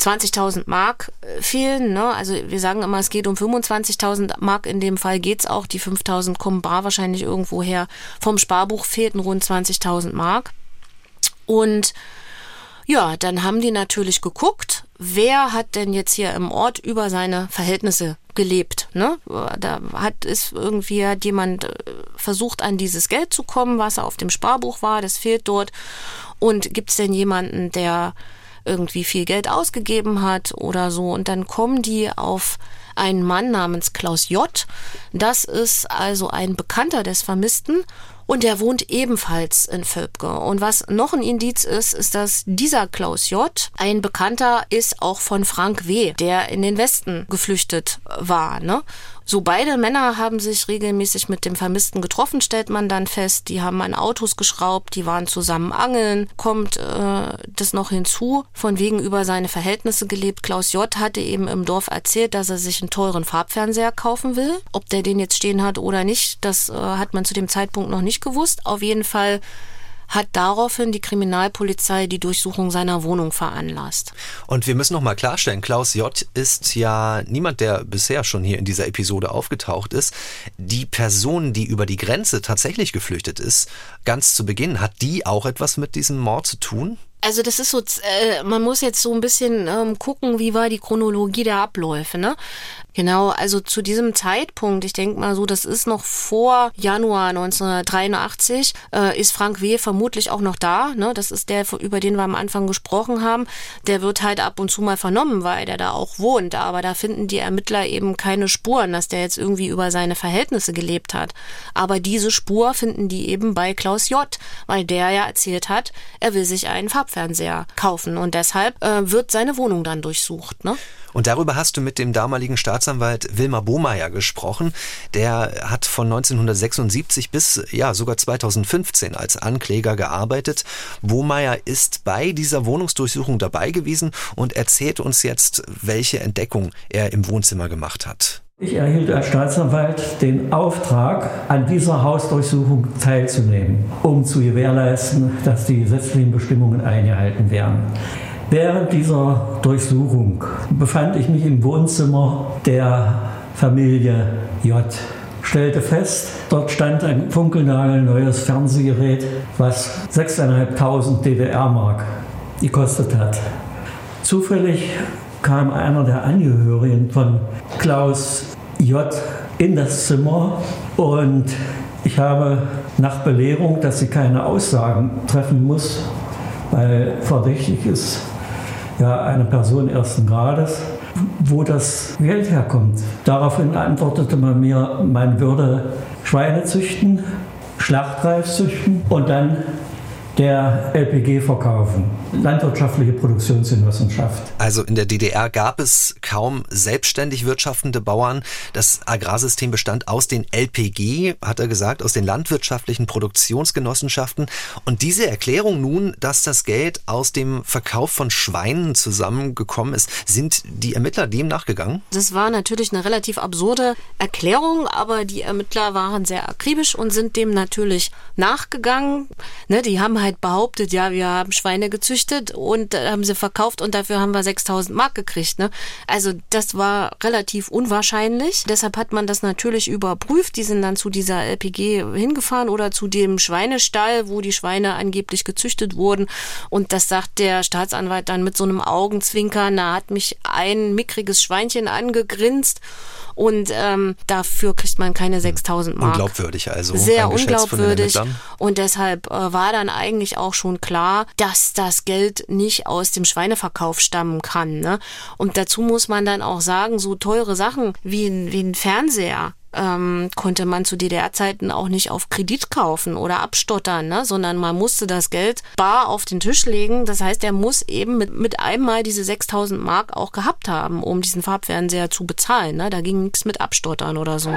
20.000 Mark äh, fehlen. Ne? Also wir sagen immer, es geht um 25.000 Mark. In dem Fall geht's auch. Die 5.000 kommen bar wahrscheinlich irgendwo her. Vom Sparbuch fehlten rund 20.000 Mark. Und ja, dann haben die natürlich geguckt, wer hat denn jetzt hier im Ort über seine Verhältnisse gelebt. Ne? Da hat ist irgendwie hat jemand äh, versucht, an dieses Geld zu kommen, was er auf dem Sparbuch war. Das fehlt dort. Und gibt es denn jemanden, der irgendwie viel Geld ausgegeben hat oder so? Und dann kommen die auf einen Mann namens Klaus J. Das ist also ein Bekannter des Vermissten und der wohnt ebenfalls in Völpke. Und was noch ein Indiz ist, ist, dass dieser Klaus J. ein Bekannter ist auch von Frank W., der in den Westen geflüchtet war. Ne? So beide Männer haben sich regelmäßig mit dem Vermissten getroffen, stellt man dann fest. Die haben an Autos geschraubt, die waren zusammen angeln. Kommt äh, das noch hinzu, von wegen über seine Verhältnisse gelebt. Klaus J. hatte eben im Dorf erzählt, dass er sich einen teuren Farbfernseher kaufen will. Ob der den jetzt stehen hat oder nicht, das äh, hat man zu dem Zeitpunkt noch nicht gewusst. Auf jeden Fall hat daraufhin die Kriminalpolizei die Durchsuchung seiner Wohnung veranlasst. Und wir müssen noch mal klarstellen, Klaus J. ist ja niemand, der bisher schon hier in dieser Episode aufgetaucht ist. Die Person, die über die Grenze tatsächlich geflüchtet ist, ganz zu Beginn, hat die auch etwas mit diesem Mord zu tun? Also das ist so, äh, man muss jetzt so ein bisschen ähm, gucken, wie war die Chronologie der Abläufe, ne? Genau, also zu diesem Zeitpunkt, ich denke mal so, das ist noch vor Januar 1983, äh, ist Frank W. vermutlich auch noch da. Ne? Das ist der, über den wir am Anfang gesprochen haben. Der wird halt ab und zu mal vernommen, weil der da auch wohnt. Aber da finden die Ermittler eben keine Spuren, dass der jetzt irgendwie über seine Verhältnisse gelebt hat. Aber diese Spur finden die eben bei Klaus J., weil der ja erzählt hat, er will sich einen Farbfernseher kaufen und deshalb äh, wird seine Wohnung dann durchsucht. Ne? Und darüber hast du mit dem damaligen Staatsanwalt Wilmar Bohmeier gesprochen. Der hat von 1976 bis ja sogar 2015 als Ankläger gearbeitet. Bohmeier ist bei dieser Wohnungsdurchsuchung dabei gewesen und erzählt uns jetzt, welche Entdeckung er im Wohnzimmer gemacht hat. Ich erhielt als Staatsanwalt den Auftrag, an dieser Hausdurchsuchung teilzunehmen, um zu gewährleisten, dass die gesetzlichen Bestimmungen eingehalten werden. Während dieser Durchsuchung befand ich mich im Wohnzimmer der Familie J. Stellte fest, dort stand ein funkelnagelneues Fernsehgerät, was 6.500 DDR-Mark gekostet hat. Zufällig kam einer der Angehörigen von Klaus J. in das Zimmer und ich habe nach Belehrung, dass sie keine Aussagen treffen muss, weil verdächtig ist, ja, eine Person ersten Grades, wo das Geld herkommt. Daraufhin antwortete man mir, man würde Schweine züchten, Schlachtreif züchten und dann der LPG verkaufen, landwirtschaftliche Produktionsgenossenschaft. Also in der DDR gab es kaum selbstständig wirtschaftende Bauern. Das Agrarsystem bestand aus den LPG, hat er gesagt, aus den landwirtschaftlichen Produktionsgenossenschaften. Und diese Erklärung nun, dass das Geld aus dem Verkauf von Schweinen zusammengekommen ist, sind die Ermittler dem nachgegangen? Das war natürlich eine relativ absurde Erklärung, aber die Ermittler waren sehr akribisch und sind dem natürlich nachgegangen. Ne, die haben halt halt behauptet, ja, wir haben Schweine gezüchtet und äh, haben sie verkauft und dafür haben wir 6000 Mark gekriegt. Ne? Also das war relativ unwahrscheinlich. Deshalb hat man das natürlich überprüft. Die sind dann zu dieser LPG hingefahren oder zu dem Schweinestall, wo die Schweine angeblich gezüchtet wurden. Und das sagt der Staatsanwalt dann mit so einem Augenzwinkern. Da hat mich ein mickriges Schweinchen angegrinst und ähm, dafür kriegt man keine 6000 Mark. Unglaubwürdig also. Sehr unglaubwürdig. Und deshalb äh, war dann eigentlich auch schon klar, dass das Geld nicht aus dem Schweineverkauf stammen kann. Ne? Und dazu muss man dann auch sagen, so teure Sachen wie, wie ein Fernseher, ähm, konnte man zu DDR-Zeiten auch nicht auf Kredit kaufen oder abstottern, ne? sondern man musste das Geld bar auf den Tisch legen. Das heißt, er muss eben mit, mit einmal diese 6000 Mark auch gehabt haben, um diesen Farbfernseher zu bezahlen. Ne? Da ging nichts mit abstottern oder so.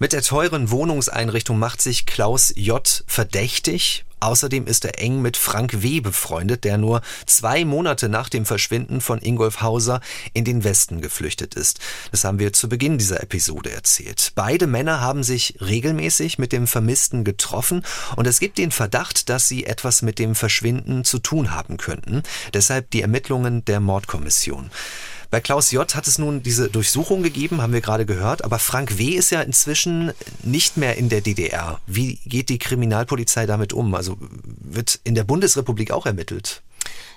Mit der teuren Wohnungseinrichtung macht sich Klaus J. verdächtig. Außerdem ist er eng mit Frank W. befreundet, der nur zwei Monate nach dem Verschwinden von Ingolf Hauser in den Westen geflüchtet ist. Das haben wir zu Beginn dieser Episode erzählt. Beide Männer haben sich regelmäßig mit dem Vermissten getroffen und es gibt den Verdacht, dass sie etwas mit dem Verschwinden zu tun haben könnten. Deshalb die Ermittlungen der Mordkommission. Bei Klaus J. hat es nun diese Durchsuchung gegeben, haben wir gerade gehört, aber Frank W. ist ja inzwischen nicht mehr in der DDR. Wie geht die Kriminalpolizei damit um? Also wird in der Bundesrepublik auch ermittelt?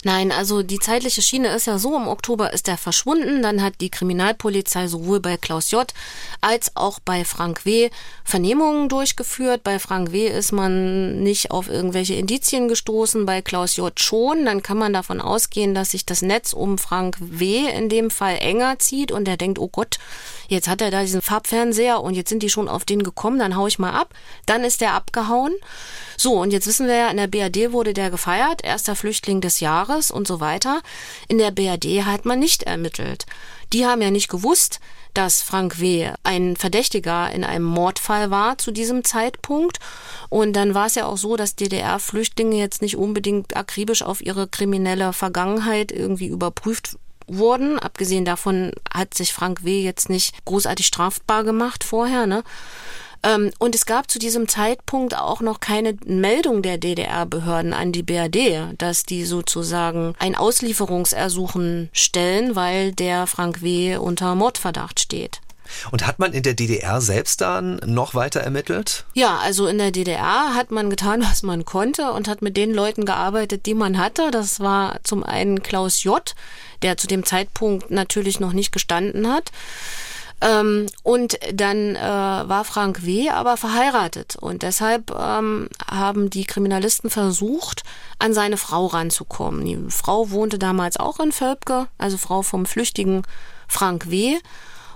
Nein, also die zeitliche Schiene ist ja so, im Oktober ist er verschwunden, dann hat die Kriminalpolizei sowohl bei Klaus J. als auch bei Frank W. Vernehmungen durchgeführt. Bei Frank W. ist man nicht auf irgendwelche Indizien gestoßen, bei Klaus J. schon. Dann kann man davon ausgehen, dass sich das Netz um Frank W. in dem Fall enger zieht und er denkt, oh Gott, jetzt hat er da diesen Farbfernseher und jetzt sind die schon auf den gekommen, dann hau ich mal ab. Dann ist er abgehauen. So, und jetzt wissen wir ja, in der BRD wurde der gefeiert, erster Flüchtling des Jahres und so weiter. In der BRD hat man nicht ermittelt. Die haben ja nicht gewusst, dass Frank W. ein Verdächtiger in einem Mordfall war zu diesem Zeitpunkt. Und dann war es ja auch so, dass DDR-Flüchtlinge jetzt nicht unbedingt akribisch auf ihre kriminelle Vergangenheit irgendwie überprüft wurden. Abgesehen davon hat sich Frank W. jetzt nicht großartig strafbar gemacht vorher. Ne? Ähm, und es gab zu diesem Zeitpunkt auch noch keine Meldung der DDR-Behörden an die BRD, dass die sozusagen ein Auslieferungsersuchen stellen, weil der Frank W. unter Mordverdacht steht. Und hat man in der DDR selbst dann noch weiter ermittelt? Ja, also in der DDR hat man getan, was man konnte und hat mit den Leuten gearbeitet, die man hatte. Das war zum einen Klaus J., der zu dem Zeitpunkt natürlich noch nicht gestanden hat. Ähm, und dann äh, war Frank W. aber verheiratet und deshalb ähm, haben die Kriminalisten versucht, an seine Frau ranzukommen. Die Frau wohnte damals auch in Völpke, also Frau vom flüchtigen Frank W.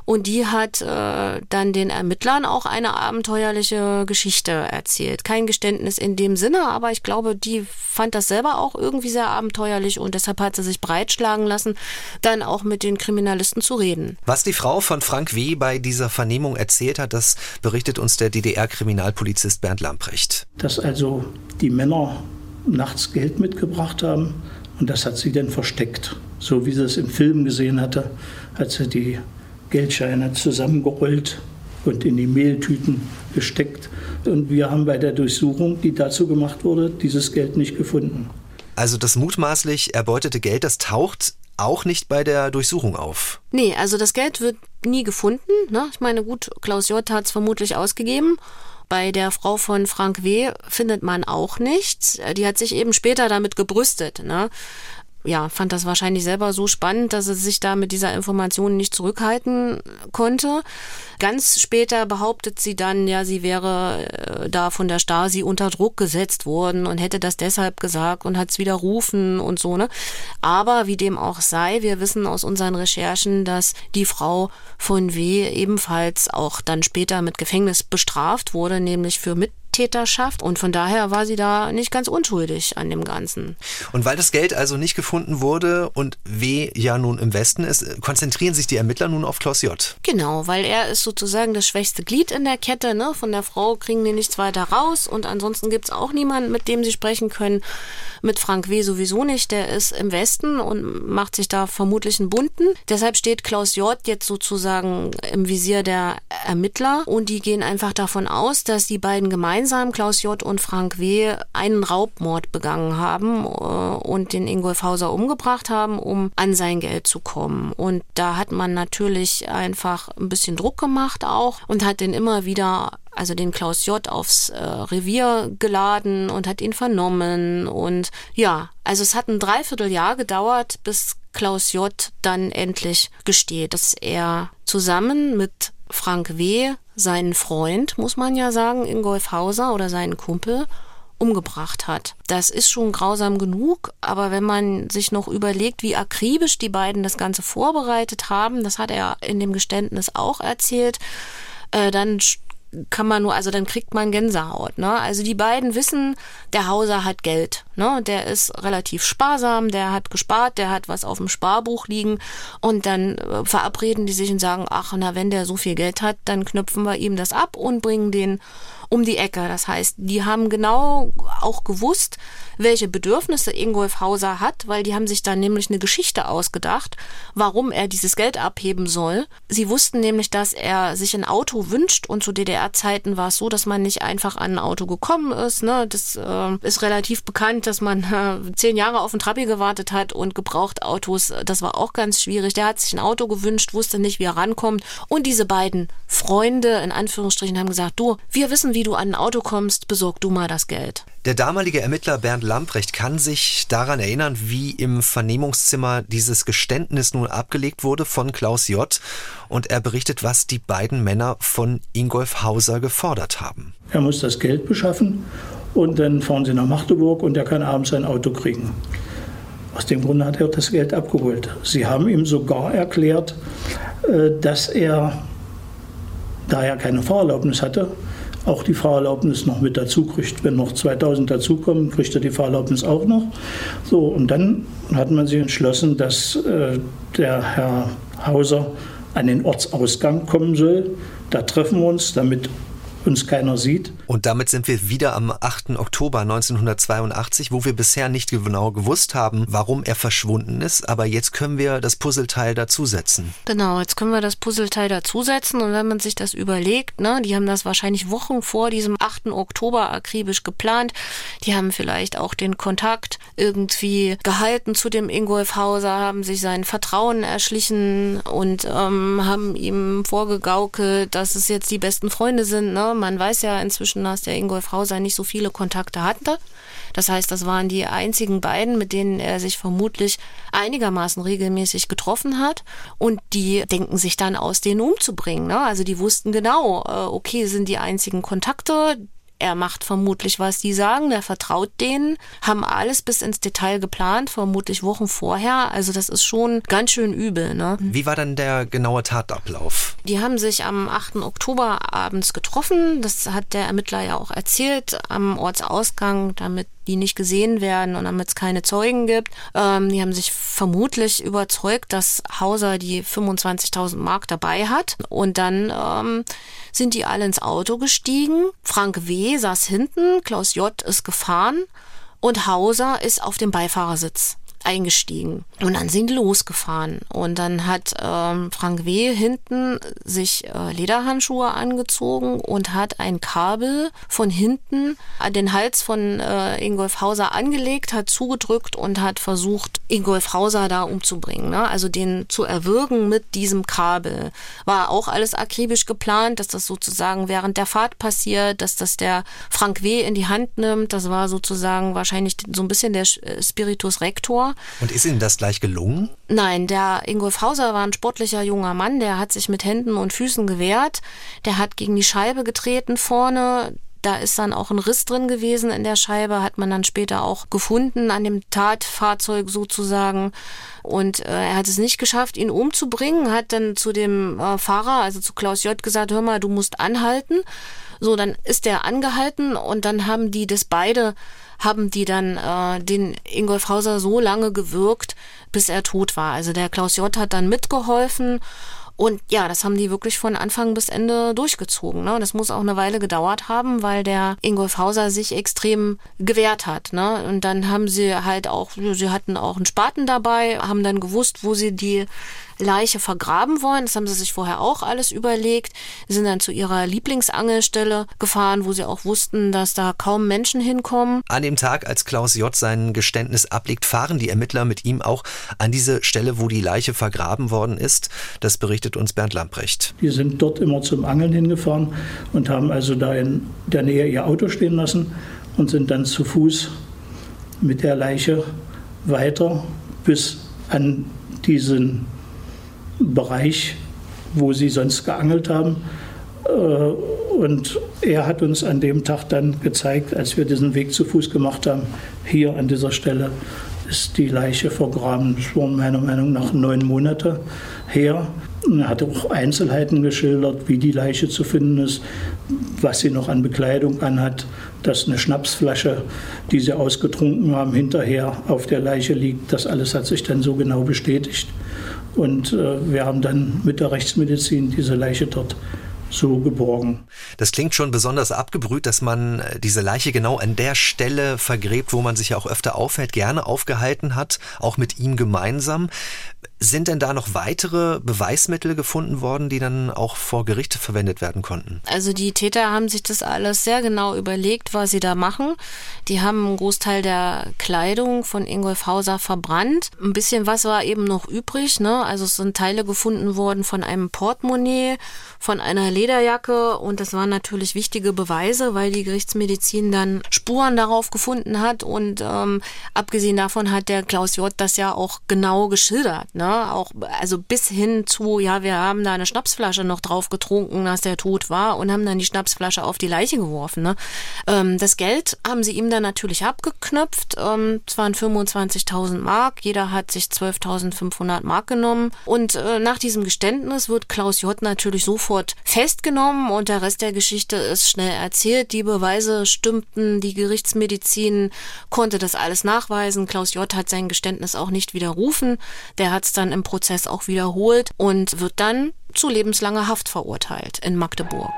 Und die hat äh, dann den Ermittlern auch eine abenteuerliche Geschichte erzählt. Kein Geständnis in dem Sinne, aber ich glaube, die fand das selber auch irgendwie sehr abenteuerlich und deshalb hat sie sich breitschlagen lassen, dann auch mit den Kriminalisten zu reden. Was die Frau von Frank W. bei dieser Vernehmung erzählt hat, das berichtet uns der DDR-Kriminalpolizist Bernd Lamprecht. Dass also die Männer nachts Geld mitgebracht haben und das hat sie dann versteckt. So wie sie es im Film gesehen hatte, hat sie die Geldscheine zusammengerollt und in die Mehltüten gesteckt. Und wir haben bei der Durchsuchung, die dazu gemacht wurde, dieses Geld nicht gefunden. Also das mutmaßlich erbeutete Geld, das taucht auch nicht bei der Durchsuchung auf. Nee, also das Geld wird nie gefunden. Ne? Ich meine, gut, Klaus J. hat es vermutlich ausgegeben. Bei der Frau von Frank W. findet man auch nichts. Die hat sich eben später damit gebrüstet. Ne? Ja, fand das wahrscheinlich selber so spannend, dass er sich da mit dieser Information nicht zurückhalten konnte. Ganz später behauptet sie dann, ja, sie wäre äh, da von der Stasi unter Druck gesetzt worden und hätte das deshalb gesagt und hat es widerrufen und so, ne? Aber wie dem auch sei, wir wissen aus unseren Recherchen, dass die Frau von W. ebenfalls auch dann später mit Gefängnis bestraft wurde, nämlich für mit Mittäterschaft und von daher war sie da nicht ganz unschuldig an dem Ganzen. Und weil das Geld also nicht gefunden wurde und W ja nun im Westen ist, konzentrieren sich die Ermittler nun auf Klaus J. Genau, weil er ist sozusagen das schwächste Glied in der Kette. Ne? Von der Frau kriegen die nichts weiter raus und ansonsten gibt es auch niemanden, mit dem sie sprechen können. Mit Frank W. sowieso nicht, der ist im Westen und macht sich da vermutlich einen bunten. Deshalb steht Klaus J. jetzt sozusagen im Visier der Ermittler und die gehen einfach davon aus, dass die beiden gemeinsam, Klaus J. und Frank W., einen Raubmord begangen haben äh, und den Ingolf Hauser umgebracht haben, um an sein Geld zu kommen. Und da hat man natürlich einfach ein bisschen Druck gemacht auch und hat den immer wieder also den Klaus J. aufs äh, Revier geladen und hat ihn vernommen. Und ja, also es hat ein Dreivierteljahr gedauert, bis Klaus J. dann endlich gesteht, dass er zusammen mit Frank W., seinen Freund, muss man ja sagen, Ingolf Hauser oder seinen Kumpel, umgebracht hat. Das ist schon grausam genug, aber wenn man sich noch überlegt, wie akribisch die beiden das Ganze vorbereitet haben, das hat er in dem Geständnis auch erzählt, äh, dann kann man nur, also dann kriegt man Gänsehaut. Ne? Also die beiden wissen, der Hauser hat Geld. Ne? Der ist relativ sparsam, der hat gespart, der hat was auf dem Sparbuch liegen und dann äh, verabreden die sich und sagen, ach, na, wenn der so viel Geld hat, dann knüpfen wir ihm das ab und bringen den um die Ecke. Das heißt, die haben genau auch gewusst, welche Bedürfnisse Ingolf Hauser hat, weil die haben sich dann nämlich eine Geschichte ausgedacht, warum er dieses Geld abheben soll. Sie wussten nämlich, dass er sich ein Auto wünscht und zu DDR-Zeiten war es so, dass man nicht einfach an ein Auto gekommen ist. Ne? Das äh, ist relativ bekannt, dass man äh, zehn Jahre auf ein Trabi gewartet hat und gebraucht Autos, das war auch ganz schwierig. Der hat sich ein Auto gewünscht, wusste nicht, wie er rankommt. Und diese beiden Freunde, in Anführungsstrichen, haben gesagt, du, wir wissen, wie wie du an ein Auto kommst, besorg du mal das Geld. Der damalige Ermittler Bernd Lamprecht kann sich daran erinnern, wie im Vernehmungszimmer dieses Geständnis nun abgelegt wurde von Klaus J. Und er berichtet, was die beiden Männer von Ingolf Hauser gefordert haben. Er muss das Geld beschaffen und dann fahren sie nach Magdeburg und er kann abends ein Auto kriegen. Aus dem Grunde hat er das Geld abgeholt. Sie haben ihm sogar erklärt, äh, dass er, da er keine Fahrerlaubnis hatte, auch die Fahrerlaubnis noch mit dazu kriegt. Wenn noch 2000 dazukommen, kriegt er die Fahrerlaubnis auch noch. So, und dann hat man sich entschlossen, dass äh, der Herr Hauser an den Ortsausgang kommen soll. Da treffen wir uns, damit uns keiner sieht. Und damit sind wir wieder am 8. Oktober 1982, wo wir bisher nicht genau gewusst haben, warum er verschwunden ist. Aber jetzt können wir das Puzzleteil dazusetzen. Genau, jetzt können wir das Puzzleteil dazusetzen. Und wenn man sich das überlegt, ne, die haben das wahrscheinlich Wochen vor diesem 8. Oktober akribisch geplant. Die haben vielleicht auch den Kontakt irgendwie gehalten zu dem Ingolf Hauser, haben sich sein Vertrauen erschlichen und ähm, haben ihm vorgegaukelt, dass es jetzt die besten Freunde sind. Ne? Man weiß ja inzwischen, dass der Ingolf Hauser nicht so viele Kontakte hatte. Das heißt, das waren die einzigen beiden, mit denen er sich vermutlich einigermaßen regelmäßig getroffen hat. Und die denken sich dann aus, den umzubringen. Ne? Also die wussten genau, äh, okay, sind die einzigen Kontakte, er macht vermutlich, was die sagen, der vertraut denen, haben alles bis ins Detail geplant, vermutlich Wochen vorher. Also das ist schon ganz schön übel. Ne? Wie war dann der genaue Tatablauf? Die haben sich am 8. Oktober abends getroffen. Das hat der Ermittler ja auch erzählt am Ortsausgang, damit die nicht gesehen werden und damit es keine Zeugen gibt. Ähm, die haben sich vermutlich überzeugt, dass Hauser die 25.000 Mark dabei hat. Und dann ähm, sind die alle ins Auto gestiegen. Frank W. saß hinten, Klaus J. ist gefahren und Hauser ist auf dem Beifahrersitz eingestiegen. Und dann sind die losgefahren. Und dann hat ähm, Frank W. hinten sich äh, Lederhandschuhe angezogen und hat ein Kabel von hinten an den Hals von äh, Ingolf Hauser angelegt, hat zugedrückt und hat versucht, Ingolf Hauser da umzubringen. Ne? Also den zu erwürgen mit diesem Kabel. War auch alles akribisch geplant, dass das sozusagen während der Fahrt passiert, dass das der Frank W. in die Hand nimmt. Das war sozusagen wahrscheinlich so ein bisschen der äh, Spiritus Rector. Und ist Ihnen das gleich gelungen? Nein, der Ingolf Hauser war ein sportlicher junger Mann, der hat sich mit Händen und Füßen gewehrt. Der hat gegen die Scheibe getreten vorne. Da ist dann auch ein Riss drin gewesen in der Scheibe, hat man dann später auch gefunden an dem Tatfahrzeug sozusagen. Und äh, er hat es nicht geschafft, ihn umzubringen, hat dann zu dem äh, Fahrer, also zu Klaus J. gesagt, hör mal, du musst anhalten. So, dann ist er angehalten und dann haben die das beide haben die dann äh, den Ingolf Hauser so lange gewirkt, bis er tot war. Also der Klaus J. hat dann mitgeholfen und ja, das haben die wirklich von Anfang bis Ende durchgezogen. Ne? Das muss auch eine Weile gedauert haben, weil der Ingolf Hauser sich extrem gewehrt hat. Ne? Und dann haben sie halt auch, sie hatten auch einen Spaten dabei, haben dann gewusst, wo sie die Leiche vergraben wollen. Das haben sie sich vorher auch alles überlegt. Sie sind dann zu ihrer Lieblingsangelstelle gefahren, wo sie auch wussten, dass da kaum Menschen hinkommen. An dem Tag, als Klaus J. sein Geständnis ablegt, fahren die Ermittler mit ihm auch an diese Stelle, wo die Leiche vergraben worden ist. Das berichtet uns Bernd Lamprecht. Die sind dort immer zum Angeln hingefahren und haben also da in der Nähe ihr Auto stehen lassen und sind dann zu Fuß mit der Leiche weiter bis an diesen Bereich, wo sie sonst geangelt haben. Äh, und er hat uns an dem Tag dann gezeigt, als wir diesen Weg zu Fuß gemacht haben, hier an dieser Stelle ist die Leiche vergraben. Das waren meiner Meinung nach neun Monate her. Er hat auch Einzelheiten geschildert, wie die Leiche zu finden ist, was sie noch an Bekleidung anhat, dass eine Schnapsflasche, die sie ausgetrunken haben, hinterher auf der Leiche liegt. Das alles hat sich dann so genau bestätigt. Und äh, wir haben dann mit der Rechtsmedizin diese Leiche dort so geborgen. Das klingt schon besonders abgebrüht, dass man äh, diese Leiche genau an der Stelle vergräbt, wo man sich ja auch öfter aufhält, gerne aufgehalten hat, auch mit ihm gemeinsam. Sind denn da noch weitere Beweismittel gefunden worden, die dann auch vor Gericht verwendet werden konnten? Also die Täter haben sich das alles sehr genau überlegt, was sie da machen. Die haben einen Großteil der Kleidung von Ingolf Hauser verbrannt. Ein bisschen was war eben noch übrig. Ne? Also es sind Teile gefunden worden von einem Portemonnaie, von einer Lederjacke und das waren natürlich wichtige Beweise, weil die Gerichtsmedizin dann Spuren darauf gefunden hat und ähm, abgesehen davon hat der Klaus J. das ja auch genau geschildert. Ne? Auch, also bis hin zu, ja, wir haben da eine Schnapsflasche noch drauf getrunken, als der tot war und haben dann die Schnapsflasche auf die Leiche geworfen. Ne? Ähm, das Geld haben sie ihm dann natürlich abgeknöpft. Ähm, es waren 25.000 Mark. Jeder hat sich 12.500 Mark genommen. Und äh, nach diesem Geständnis wird Klaus J. natürlich sofort festgenommen und der Rest der Geschichte ist schnell erzählt. Die Beweise stimmten, die Gerichtsmedizin konnte das alles nachweisen. Klaus J. hat sein Geständnis auch nicht widerrufen. Der hat es dann im Prozess auch wiederholt und wird dann zu lebenslanger Haft verurteilt in Magdeburg.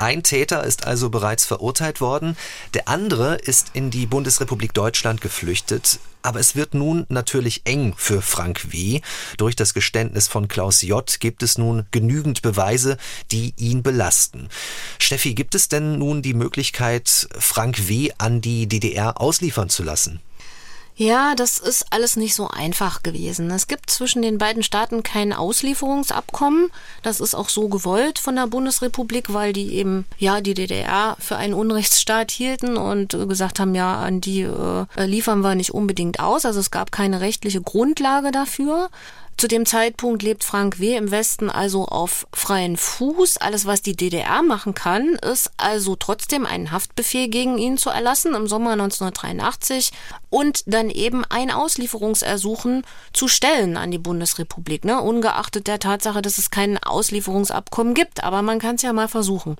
Ein Täter ist also bereits verurteilt worden, der andere ist in die Bundesrepublik Deutschland geflüchtet. Aber es wird nun natürlich eng für Frank W. Durch das Geständnis von Klaus J. gibt es nun genügend Beweise, die ihn belasten. Steffi, gibt es denn nun die Möglichkeit, Frank W. an die DDR ausliefern zu lassen? Ja, das ist alles nicht so einfach gewesen. Es gibt zwischen den beiden Staaten kein Auslieferungsabkommen. Das ist auch so gewollt von der Bundesrepublik, weil die eben ja die DDR für einen Unrechtsstaat hielten und gesagt haben, ja, an die äh, liefern wir nicht unbedingt aus. Also es gab keine rechtliche Grundlage dafür. Zu dem Zeitpunkt lebt Frank W. im Westen also auf freien Fuß. Alles, was die DDR machen kann, ist also trotzdem einen Haftbefehl gegen ihn zu erlassen im Sommer 1983 und dann eben ein Auslieferungsersuchen zu stellen an die Bundesrepublik, ne? ungeachtet der Tatsache, dass es kein Auslieferungsabkommen gibt. Aber man kann es ja mal versuchen.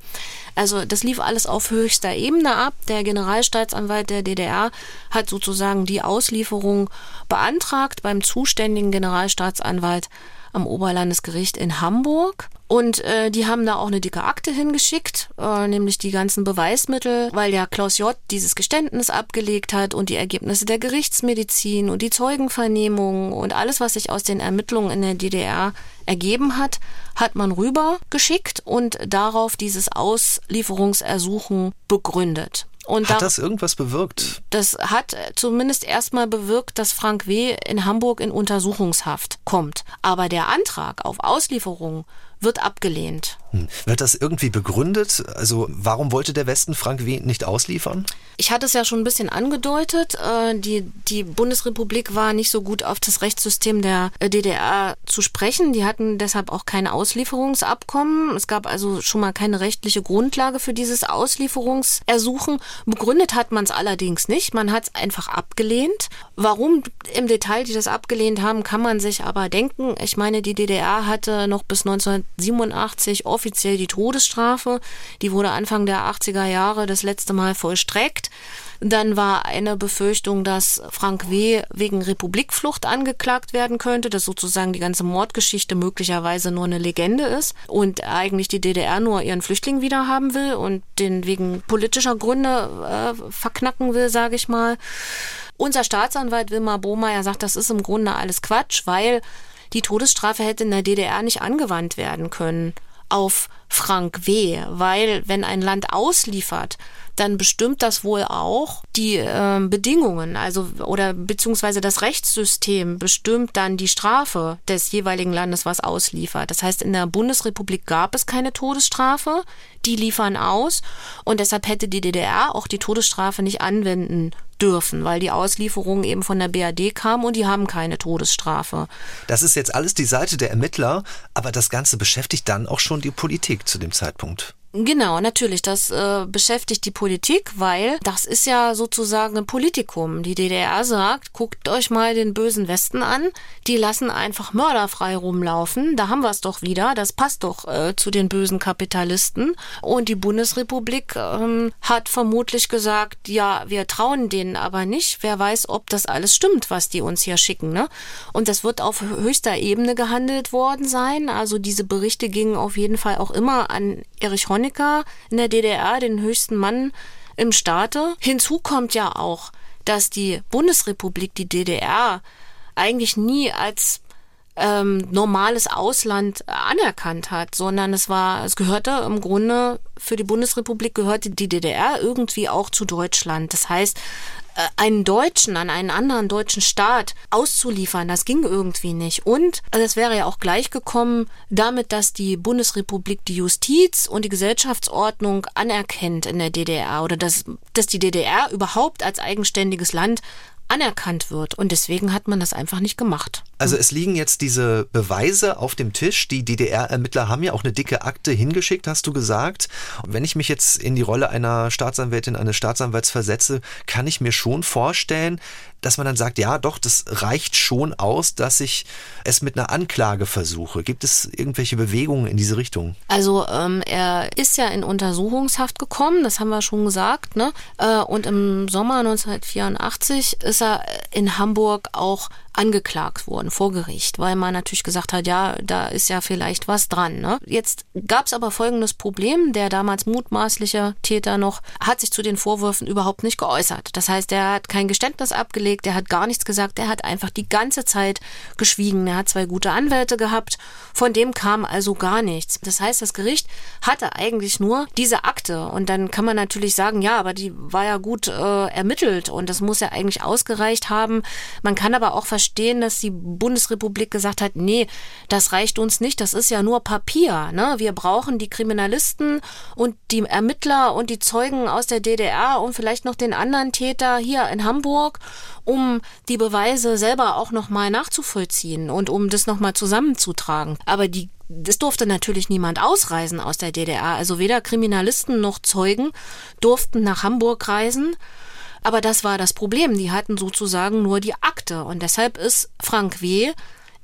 Also das lief alles auf höchster Ebene ab. Der Generalstaatsanwalt der DDR hat sozusagen die Auslieferung beantragt beim zuständigen Generalstaatsanwalt Staatsanwalt am Oberlandesgericht in Hamburg. Und äh, die haben da auch eine dicke Akte hingeschickt, äh, nämlich die ganzen Beweismittel, weil ja Klaus J. dieses Geständnis abgelegt hat und die Ergebnisse der Gerichtsmedizin und die Zeugenvernehmungen und alles, was sich aus den Ermittlungen in der DDR ergeben hat, hat man rübergeschickt und darauf dieses Auslieferungsersuchen begründet. Und hat da, das irgendwas bewirkt? Das hat zumindest erstmal bewirkt, dass Frank W. in Hamburg in Untersuchungshaft kommt. Aber der Antrag auf Auslieferung wird abgelehnt. Hm. Wird das irgendwie begründet? Also warum wollte der Westen Frank W. nicht ausliefern? Ich hatte es ja schon ein bisschen angedeutet. Äh, die, die Bundesrepublik war nicht so gut auf das Rechtssystem der äh, DDR zu sprechen. Die hatten deshalb auch kein Auslieferungsabkommen. Es gab also schon mal keine rechtliche Grundlage für dieses Auslieferungsersuchen. Begründet hat man es allerdings nicht. Man hat es einfach abgelehnt. Warum im Detail die das abgelehnt haben, kann man sich aber denken. Ich meine, die DDR hatte noch bis 1987 offiziell die Todesstrafe. Die wurde Anfang der 80er Jahre das letzte Mal vollstreckt. Dann war eine Befürchtung, dass Frank W. wegen Republikflucht angeklagt werden könnte, dass sozusagen die ganze Mordgeschichte möglicherweise nur eine Legende ist und eigentlich die DDR nur ihren Flüchtling wiederhaben will und den wegen politischer Gründe äh, verknacken will, sage ich mal. Unser Staatsanwalt Wilmar Bohmeier sagt, das ist im Grunde alles Quatsch, weil die Todesstrafe hätte in der DDR nicht angewandt werden können auf Frank W., weil wenn ein Land ausliefert, dann bestimmt das wohl auch die äh, Bedingungen, also oder beziehungsweise das Rechtssystem bestimmt dann die Strafe des jeweiligen Landes, was ausliefert. Das heißt, in der Bundesrepublik gab es keine Todesstrafe, die liefern aus und deshalb hätte die DDR auch die Todesstrafe nicht anwenden dürfen, weil die Auslieferung eben von der BRD kam und die haben keine Todesstrafe. Das ist jetzt alles die Seite der Ermittler, aber das Ganze beschäftigt dann auch schon die Politik zu dem Zeitpunkt. Genau, natürlich. Das äh, beschäftigt die Politik, weil das ist ja sozusagen ein Politikum. Die DDR sagt, guckt euch mal den bösen Westen an. Die lassen einfach mörderfrei rumlaufen. Da haben wir es doch wieder. Das passt doch äh, zu den bösen Kapitalisten. Und die Bundesrepublik ähm, hat vermutlich gesagt, ja, wir trauen denen aber nicht. Wer weiß, ob das alles stimmt, was die uns hier schicken. Ne? Und das wird auf höchster Ebene gehandelt worden sein. Also diese Berichte gingen auf jeden Fall auch immer an Erich Honecker Honecker in der DDR, den höchsten Mann im Staate. Hinzu kommt ja auch, dass die Bundesrepublik die DDR eigentlich nie als ähm, normales Ausland anerkannt hat, sondern es war, es gehörte im Grunde für die Bundesrepublik gehörte die DDR irgendwie auch zu Deutschland. Das heißt, einen Deutschen an einen anderen deutschen Staat auszuliefern, das ging irgendwie nicht. Und das wäre ja auch gleich gekommen damit, dass die Bundesrepublik die Justiz und die Gesellschaftsordnung anerkennt in der DDR oder dass, dass die DDR überhaupt als eigenständiges Land anerkannt wird. Und deswegen hat man das einfach nicht gemacht. Also es liegen jetzt diese Beweise auf dem Tisch. Die DDR-Ermittler haben ja auch eine dicke Akte hingeschickt, hast du gesagt. Und wenn ich mich jetzt in die Rolle einer Staatsanwältin, eines Staatsanwalts versetze, kann ich mir schon vorstellen, dass man dann sagt, ja, doch, das reicht schon aus, dass ich es mit einer Anklage versuche. Gibt es irgendwelche Bewegungen in diese Richtung? Also ähm, er ist ja in Untersuchungshaft gekommen, das haben wir schon gesagt, ne? Äh, und im Sommer 1984 ist er in Hamburg auch angeklagt wurden vor Gericht, weil man natürlich gesagt hat, ja, da ist ja vielleicht was dran. Ne? Jetzt gab es aber folgendes Problem, der damals mutmaßliche Täter noch hat sich zu den Vorwürfen überhaupt nicht geäußert. Das heißt, er hat kein Geständnis abgelegt, er hat gar nichts gesagt, er hat einfach die ganze Zeit geschwiegen. Er hat zwei gute Anwälte gehabt, von dem kam also gar nichts. Das heißt, das Gericht hatte eigentlich nur diese Akte und dann kann man natürlich sagen, ja, aber die war ja gut äh, ermittelt und das muss ja eigentlich ausgereicht haben. Man kann aber auch verstehen, verstehen, dass die Bundesrepublik gesagt hat, nee, das reicht uns nicht, das ist ja nur Papier. Ne? Wir brauchen die Kriminalisten und die Ermittler und die Zeugen aus der DDR und vielleicht noch den anderen Täter hier in Hamburg, um die Beweise selber auch nochmal nachzuvollziehen und um das nochmal zusammenzutragen. Aber die es durfte natürlich niemand ausreisen aus der DDR. Also weder Kriminalisten noch Zeugen durften nach Hamburg reisen. Aber das war das Problem. Die hatten sozusagen nur die Akte. Und deshalb ist Frank W.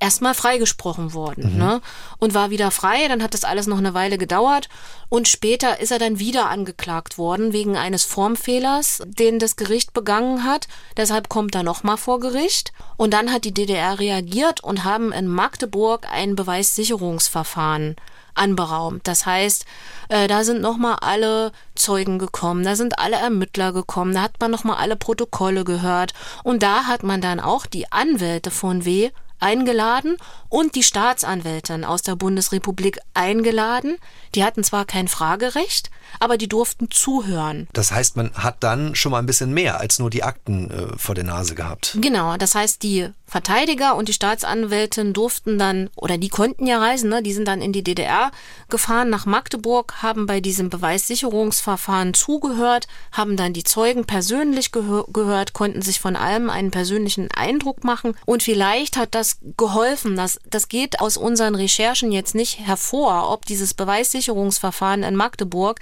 erstmal freigesprochen worden mhm. ne? und war wieder frei. Dann hat das alles noch eine Weile gedauert. Und später ist er dann wieder angeklagt worden wegen eines Formfehlers, den das Gericht begangen hat. Deshalb kommt er nochmal vor Gericht. Und dann hat die DDR reagiert und haben in Magdeburg ein Beweissicherungsverfahren anberaumt. Das heißt, äh, da sind nochmal alle Zeugen gekommen, da sind alle Ermittler gekommen, da hat man nochmal alle Protokolle gehört und da hat man dann auch die Anwälte von W eingeladen und die Staatsanwältin aus der Bundesrepublik eingeladen. Die hatten zwar kein Fragerecht, aber die durften zuhören. Das heißt, man hat dann schon mal ein bisschen mehr als nur die Akten äh, vor der Nase gehabt. Genau, das heißt, die Verteidiger und die Staatsanwältin durften dann, oder die konnten ja reisen, ne? die sind dann in die DDR gefahren, nach Magdeburg, haben bei diesem Beweissicherungsverfahren zugehört, haben dann die Zeugen persönlich gehör gehört, konnten sich von allem einen persönlichen Eindruck machen und vielleicht hat das geholfen. Das, das geht aus unseren Recherchen jetzt nicht hervor, ob dieses Beweissicherungsverfahren in Magdeburg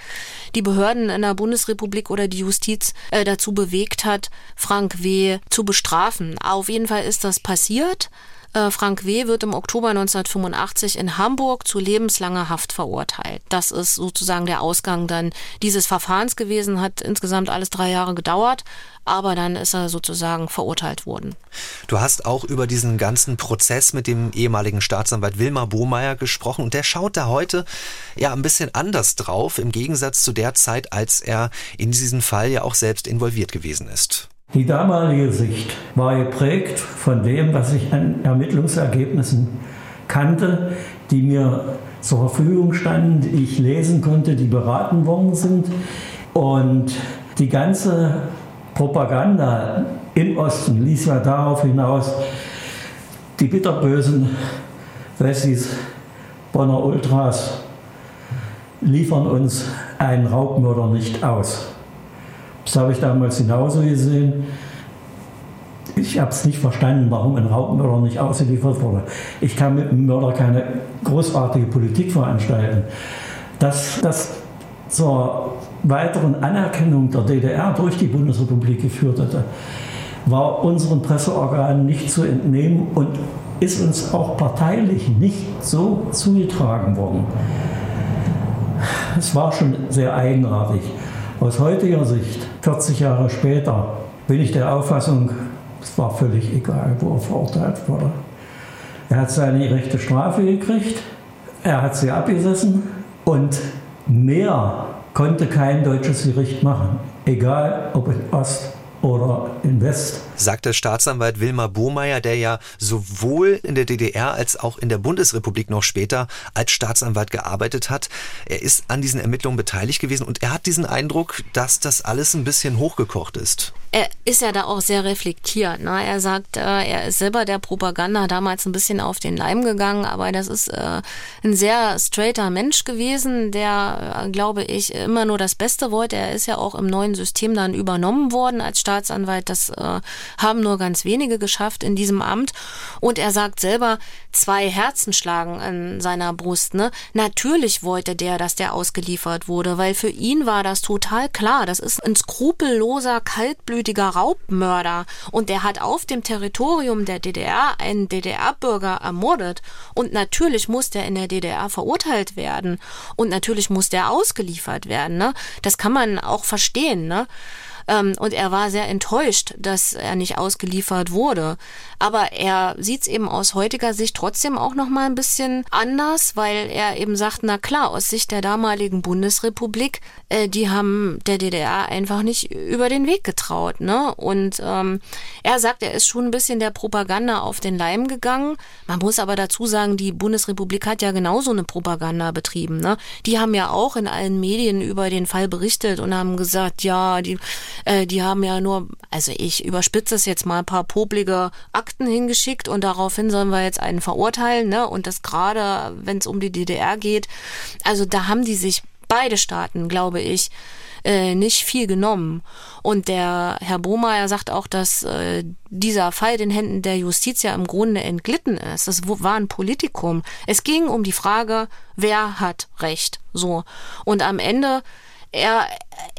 die Behörden in der Bundesrepublik oder die Justiz äh, dazu bewegt hat, Frank W. zu bestrafen. Auf jeden Fall ist das passiert. Äh, Frank W. wird im Oktober 1985 in Hamburg zu lebenslanger Haft verurteilt. Das ist sozusagen der Ausgang dann dieses Verfahrens gewesen, hat insgesamt alles drei Jahre gedauert, aber dann ist er sozusagen verurteilt worden. Du hast auch über diesen ganzen Prozess mit dem ehemaligen Staatsanwalt Wilmar Bohmeier gesprochen und der schaut da heute ja ein bisschen anders drauf, im Gegensatz zu der Zeit, als er in diesen Fall ja auch selbst involviert gewesen ist. Die damalige Sicht war geprägt von dem, was ich an Ermittlungsergebnissen kannte, die mir zur Verfügung standen, die ich lesen konnte, die beraten worden sind. Und die ganze Propaganda im Osten ließ ja darauf hinaus, die bitterbösen Wessis, Bonner Ultras liefern uns einen Raubmörder nicht aus. Das habe ich damals genauso gesehen. Ich habe es nicht verstanden, warum ein Raubmörder nicht ausgeliefert wurde. Ich kann mit einem Mörder keine großartige Politik veranstalten. Dass das zur weiteren Anerkennung der DDR durch die Bundesrepublik geführt hatte, war unseren Presseorganen nicht zu entnehmen und ist uns auch parteilich nicht so zugetragen worden. Es war schon sehr eigenartig. Aus heutiger Sicht, 40 Jahre später, bin ich der Auffassung, es war völlig egal, wo er verurteilt wurde. Er hat seine gerechte Strafe gekriegt, er hat sie abgesessen und mehr konnte kein deutsches Gericht machen, egal ob in Ost oder in West. Sagte Staatsanwalt Wilmar Bohmeier, der ja sowohl in der DDR als auch in der Bundesrepublik noch später als Staatsanwalt gearbeitet hat. Er ist an diesen Ermittlungen beteiligt gewesen und er hat diesen Eindruck, dass das alles ein bisschen hochgekocht ist. Er ist ja da auch sehr reflektiert. Ne? Er sagt, äh, er ist selber der Propaganda damals ein bisschen auf den Leim gegangen, aber das ist äh, ein sehr straighter Mensch gewesen, der, äh, glaube ich, immer nur das Beste wollte. Er ist ja auch im neuen System dann übernommen worden als Staatsanwalt. Das haben nur ganz wenige geschafft in diesem Amt. Und er sagt selber, zwei Herzen schlagen an seiner Brust. Ne? Natürlich wollte der, dass der ausgeliefert wurde, weil für ihn war das total klar. Das ist ein skrupelloser, kaltblütiger Raubmörder. Und der hat auf dem Territorium der DDR einen DDR-Bürger ermordet. Und natürlich muss der in der DDR verurteilt werden. Und natürlich muss der ausgeliefert werden. Ne? Das kann man auch verstehen. Ne? Ähm, und er war sehr enttäuscht, dass er nicht ausgeliefert wurde. Aber er sieht es eben aus heutiger Sicht trotzdem auch noch mal ein bisschen anders, weil er eben sagt, na klar, aus Sicht der damaligen Bundesrepublik, äh, die haben der DDR einfach nicht über den Weg getraut. Ne? Und ähm, er sagt, er ist schon ein bisschen der Propaganda auf den Leim gegangen. Man muss aber dazu sagen, die Bundesrepublik hat ja genauso eine Propaganda betrieben. Ne? Die haben ja auch in allen Medien über den Fall berichtet und haben gesagt, ja, die, äh, die haben ja nur, also ich überspitze es jetzt mal, ein paar poplige Akten hingeschickt und daraufhin sollen wir jetzt einen verurteilen. Ne? Und das gerade, wenn es um die DDR geht. Also da haben die sich beide Staaten, glaube ich, äh, nicht viel genommen. Und der Herr Bohmeier sagt auch, dass äh, dieser Fall den Händen der Justiz ja im Grunde entglitten ist. Das war ein Politikum. Es ging um die Frage, wer hat Recht. So. Und am Ende er,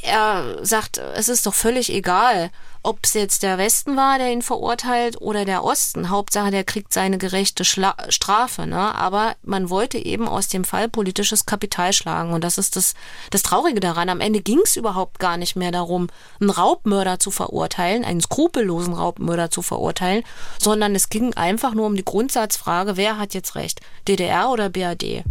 er sagt, es ist doch völlig egal, ob es jetzt der Westen war, der ihn verurteilt oder der Osten. Hauptsache, der kriegt seine gerechte Schla Strafe. Ne? Aber man wollte eben aus dem Fall politisches Kapital schlagen. Und das ist das, das Traurige daran. Am Ende ging es überhaupt gar nicht mehr darum, einen Raubmörder zu verurteilen, einen skrupellosen Raubmörder zu verurteilen, sondern es ging einfach nur um die Grundsatzfrage, wer hat jetzt recht, DDR oder BRD.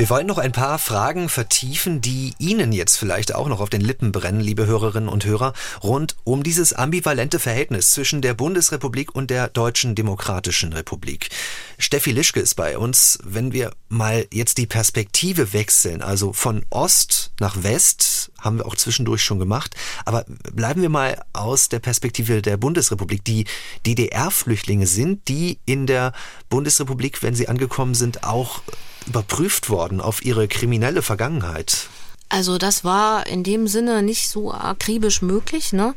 Wir wollen noch ein paar Fragen vertiefen, die Ihnen jetzt vielleicht auch noch auf den Lippen brennen, liebe Hörerinnen und Hörer, rund um dieses ambivalente Verhältnis zwischen der Bundesrepublik und der Deutschen Demokratischen Republik. Steffi Lischke ist bei uns. Wenn wir mal jetzt die Perspektive wechseln, also von Ost nach West, haben wir auch zwischendurch schon gemacht, aber bleiben wir mal aus der Perspektive der Bundesrepublik. Die DDR-Flüchtlinge sind die in der Bundesrepublik, wenn sie angekommen sind, auch überprüft worden auf ihre kriminelle Vergangenheit? Also das war in dem Sinne nicht so akribisch möglich. Ne?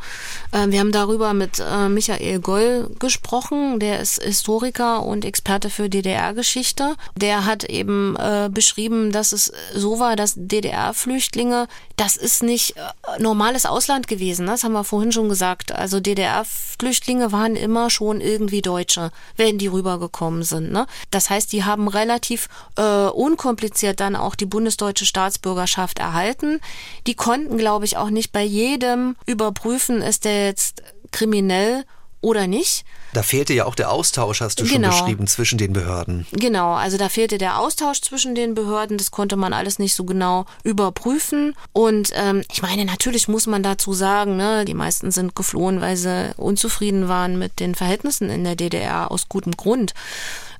Äh, wir haben darüber mit äh, Michael Goll gesprochen, der ist Historiker und Experte für DDR-Geschichte. Der hat eben äh, beschrieben, dass es so war, dass DDR-Flüchtlinge, das ist nicht normales Ausland gewesen. Ne? Das haben wir vorhin schon gesagt. Also DDR-Flüchtlinge waren immer schon irgendwie Deutsche, wenn die rübergekommen sind. Ne? Das heißt, die haben relativ äh, unkompliziert dann auch die bundesdeutsche Staatsbürgerschaft erhalten verhalten. Die konnten, glaube ich, auch nicht bei jedem überprüfen, ist der jetzt kriminell oder nicht. Da fehlte ja auch der Austausch, hast du genau. schon beschrieben, zwischen den Behörden. Genau, also da fehlte der Austausch zwischen den Behörden, das konnte man alles nicht so genau überprüfen. Und ähm, ich meine, natürlich muss man dazu sagen, ne, die meisten sind geflohen, weil sie unzufrieden waren mit den Verhältnissen in der DDR aus gutem Grund.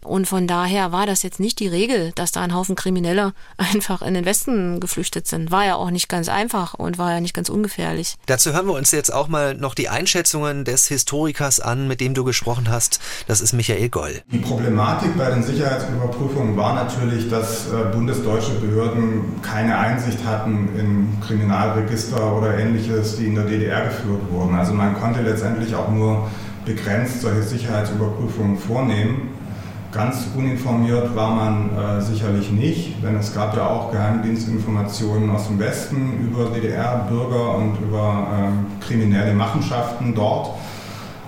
Und von daher war das jetzt nicht die Regel, dass da ein Haufen Kriminelle einfach in den Westen geflüchtet sind. War ja auch nicht ganz einfach und war ja nicht ganz ungefährlich. Dazu hören wir uns jetzt auch mal noch die Einschätzungen des Historikers an, mit dem du gesprochen hast. Das ist Michael Goll. Die Problematik bei den Sicherheitsüberprüfungen war natürlich, dass äh, bundesdeutsche Behörden keine Einsicht hatten in Kriminalregister oder ähnliches, die in der DDR geführt wurden. Also man konnte letztendlich auch nur begrenzt solche Sicherheitsüberprüfungen vornehmen. Ganz uninformiert war man äh, sicherlich nicht, denn es gab ja auch Geheimdienstinformationen aus dem Westen über DDR-Bürger und über äh, kriminelle Machenschaften dort.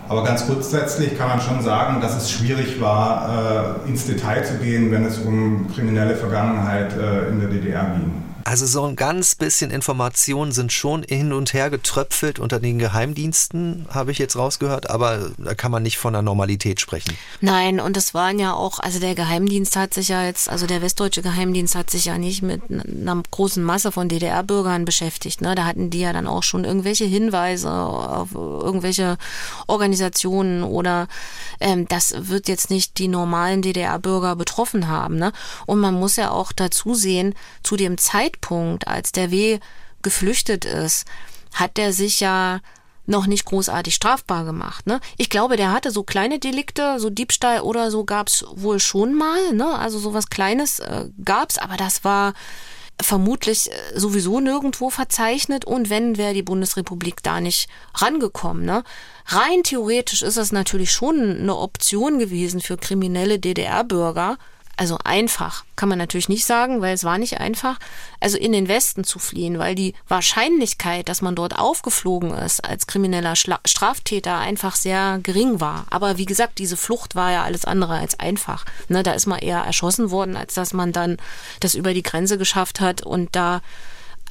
Aber ganz grundsätzlich kann man schon sagen, dass es schwierig war, äh, ins Detail zu gehen, wenn es um kriminelle Vergangenheit äh, in der DDR ging. Also so ein ganz bisschen Informationen sind schon hin und her getröpfelt unter den Geheimdiensten, habe ich jetzt rausgehört, aber da kann man nicht von einer Normalität sprechen. Nein, und es waren ja auch, also der Geheimdienst hat sich ja jetzt, also der westdeutsche Geheimdienst hat sich ja nicht mit einer großen Masse von DDR-Bürgern beschäftigt. Ne? Da hatten die ja dann auch schon irgendwelche Hinweise auf irgendwelche Organisationen oder ähm, das wird jetzt nicht die normalen DDR-Bürger betroffen haben. Ne? Und man muss ja auch dazu sehen, zu dem Zeitpunkt, Zeitpunkt, als der W geflüchtet ist, hat der sich ja noch nicht großartig strafbar gemacht. Ne? Ich glaube, der hatte so kleine Delikte, so Diebstahl oder so gab's wohl schon mal. Ne? Also sowas Kleines äh, gab's, aber das war vermutlich äh, sowieso nirgendwo verzeichnet und wenn wäre die Bundesrepublik da nicht rangekommen. Ne? Rein theoretisch ist das natürlich schon eine Option gewesen für kriminelle DDR-Bürger, also einfach kann man natürlich nicht sagen, weil es war nicht einfach, also in den Westen zu fliehen, weil die Wahrscheinlichkeit, dass man dort aufgeflogen ist als krimineller Schla Straftäter einfach sehr gering war. Aber wie gesagt, diese Flucht war ja alles andere als einfach. Ne, da ist man eher erschossen worden, als dass man dann das über die Grenze geschafft hat und da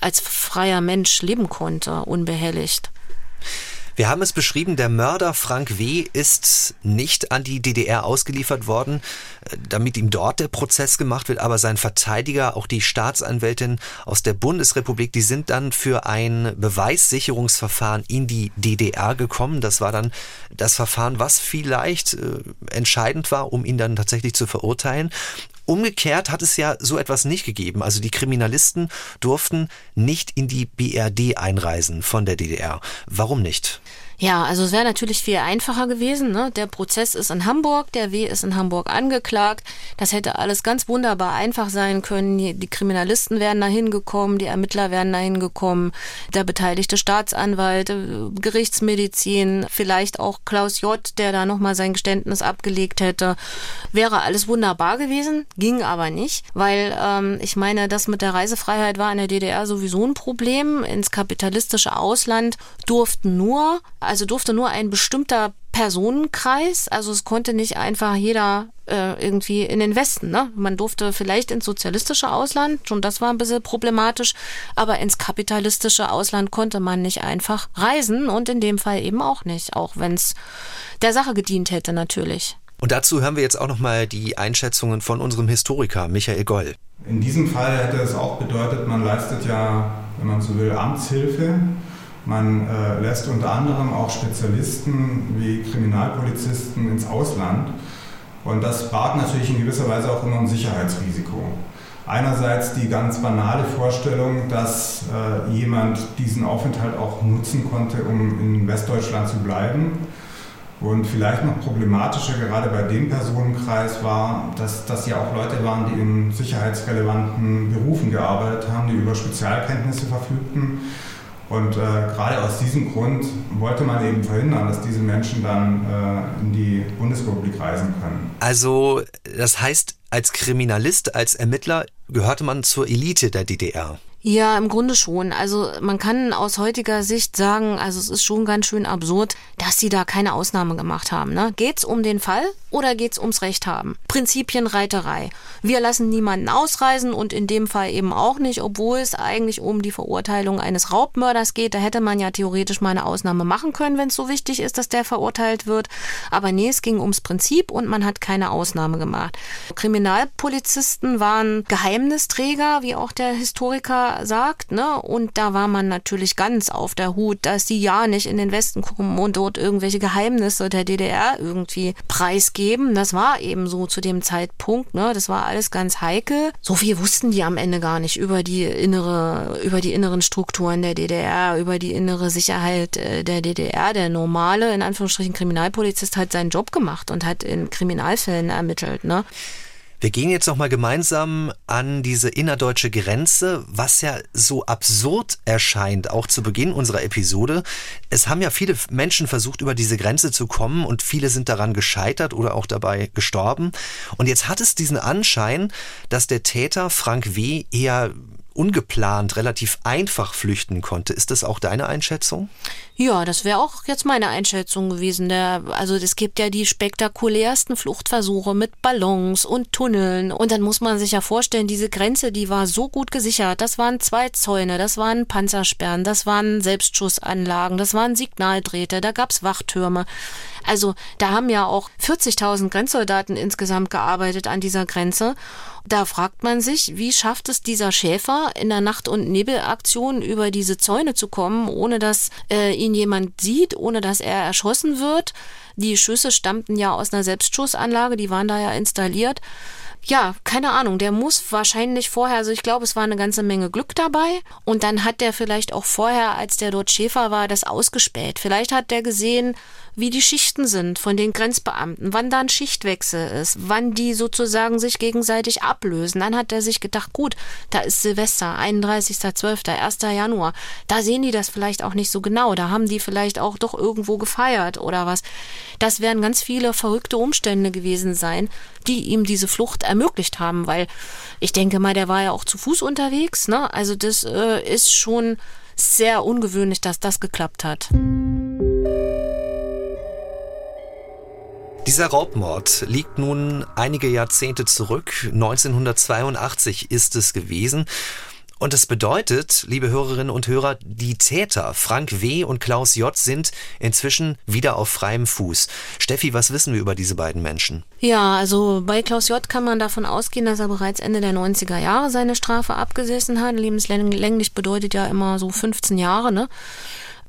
als freier Mensch leben konnte, unbehelligt. Wir haben es beschrieben, der Mörder Frank W. ist nicht an die DDR ausgeliefert worden, äh, damit ihm dort der Prozess gemacht wird, aber sein Verteidiger, auch die Staatsanwältin aus der Bundesrepublik, die sind dann für ein Beweissicherungsverfahren in die DDR gekommen. Das war dann das Verfahren, was vielleicht äh, entscheidend war, um ihn dann tatsächlich zu verurteilen. Umgekehrt hat es ja so etwas nicht gegeben. Also die Kriminalisten durften nicht in die BRD einreisen von der DDR. Warum nicht? Ja, also es wäre natürlich viel einfacher gewesen. Ne? Der Prozess ist in Hamburg, der W ist in Hamburg angeklagt. Das hätte alles ganz wunderbar einfach sein können. Die Kriminalisten wären da hingekommen, die Ermittler wären da hingekommen, der beteiligte Staatsanwalt, äh, Gerichtsmedizin, vielleicht auch Klaus J., der da nochmal sein Geständnis abgelegt hätte. Wäre alles wunderbar gewesen, ging aber nicht, weil ähm, ich meine, das mit der Reisefreiheit war in der DDR sowieso ein Problem. Ins kapitalistische Ausland durften nur also durfte nur ein bestimmter Personenkreis, also es konnte nicht einfach jeder äh, irgendwie in den Westen. Ne? Man durfte vielleicht ins sozialistische Ausland, schon das war ein bisschen problematisch, aber ins kapitalistische Ausland konnte man nicht einfach reisen und in dem Fall eben auch nicht, auch wenn es der Sache gedient hätte natürlich. Und dazu hören wir jetzt auch nochmal die Einschätzungen von unserem Historiker Michael Goll. In diesem Fall hätte es auch bedeutet, man leistet ja, wenn man so will, Amtshilfe man äh, lässt unter anderem auch Spezialisten wie Kriminalpolizisten ins Ausland. Und das barg natürlich in gewisser Weise auch immer ein Sicherheitsrisiko. Einerseits die ganz banale Vorstellung, dass äh, jemand diesen Aufenthalt auch nutzen konnte, um in Westdeutschland zu bleiben. Und vielleicht noch problematischer gerade bei dem Personenkreis war, dass das ja auch Leute waren, die in sicherheitsrelevanten Berufen gearbeitet haben, die über Spezialkenntnisse verfügten und äh, gerade aus diesem Grund wollte man eben verhindern, dass diese Menschen dann äh, in die Bundesrepublik reisen können. Also das heißt, als Kriminalist, als Ermittler gehörte man zur Elite der DDR. Ja, im Grunde schon. Also man kann aus heutiger Sicht sagen, also es ist schon ganz schön absurd, dass sie da keine Ausnahme gemacht haben. Ne? Geht's um den Fall oder geht's ums Recht haben? Prinzipienreiterei. Wir lassen niemanden ausreisen und in dem Fall eben auch nicht, obwohl es eigentlich um die Verurteilung eines Raubmörders geht. Da hätte man ja theoretisch mal eine Ausnahme machen können, wenn es so wichtig ist, dass der verurteilt wird. Aber nee, es ging ums Prinzip und man hat keine Ausnahme gemacht. Kriminalpolizisten waren Geheimnisträger, wie auch der Historiker sagt, ne? Und da war man natürlich ganz auf der Hut, dass die ja nicht in den Westen gucken und dort irgendwelche Geheimnisse der DDR irgendwie preisgeben. Das war eben so zu dem Zeitpunkt, ne? Das war alles ganz heikel. So viel wussten die am Ende gar nicht über die innere, über die inneren Strukturen der DDR, über die innere Sicherheit äh, der DDR. Der normale, in Anführungsstrichen, Kriminalpolizist hat seinen Job gemacht und hat in Kriminalfällen ermittelt, ne? Wir gehen jetzt nochmal gemeinsam an diese innerdeutsche Grenze, was ja so absurd erscheint, auch zu Beginn unserer Episode. Es haben ja viele Menschen versucht, über diese Grenze zu kommen und viele sind daran gescheitert oder auch dabei gestorben. Und jetzt hat es diesen Anschein, dass der Täter Frank W. eher ungeplant, relativ einfach flüchten konnte. Ist das auch deine Einschätzung? Ja, das wäre auch jetzt meine Einschätzung gewesen. Der, also es gibt ja die spektakulärsten Fluchtversuche mit Ballons und Tunneln. Und dann muss man sich ja vorstellen, diese Grenze, die war so gut gesichert. Das waren zwei Zäune, das waren Panzersperren, das waren Selbstschussanlagen, das waren Signaldrähte, da gab's Wachtürme. Also da haben ja auch 40.000 Grenzsoldaten insgesamt gearbeitet an dieser Grenze. Da fragt man sich, wie schafft es dieser Schäfer in der Nacht- und Nebelaktion über diese Zäune zu kommen, ohne dass äh, ihn jemand sieht, ohne dass er erschossen wird. Die Schüsse stammten ja aus einer Selbstschussanlage, die waren da ja installiert ja, keine Ahnung, der muss wahrscheinlich vorher, also ich glaube, es war eine ganze Menge Glück dabei. Und dann hat der vielleicht auch vorher, als der dort Schäfer war, das ausgespäht. Vielleicht hat der gesehen, wie die Schichten sind von den Grenzbeamten, wann da ein Schichtwechsel ist, wann die sozusagen sich gegenseitig ablösen. Dann hat er sich gedacht, gut, da ist Silvester, 31.12., 1. Januar. Da sehen die das vielleicht auch nicht so genau. Da haben die vielleicht auch doch irgendwo gefeiert oder was. Das werden ganz viele verrückte Umstände gewesen sein, die ihm diese Flucht ermöglicht haben, weil ich denke mal, der war ja auch zu Fuß unterwegs. Ne? Also das äh, ist schon sehr ungewöhnlich, dass das geklappt hat. Dieser Raubmord liegt nun einige Jahrzehnte zurück. 1982 ist es gewesen. Und es bedeutet, liebe Hörerinnen und Hörer, die Täter Frank W. und Klaus J. sind inzwischen wieder auf freiem Fuß. Steffi, was wissen wir über diese beiden Menschen? Ja, also bei Klaus J. kann man davon ausgehen, dass er bereits Ende der 90er Jahre seine Strafe abgesessen hat. Lebenslänglich bedeutet ja immer so 15 Jahre, ne?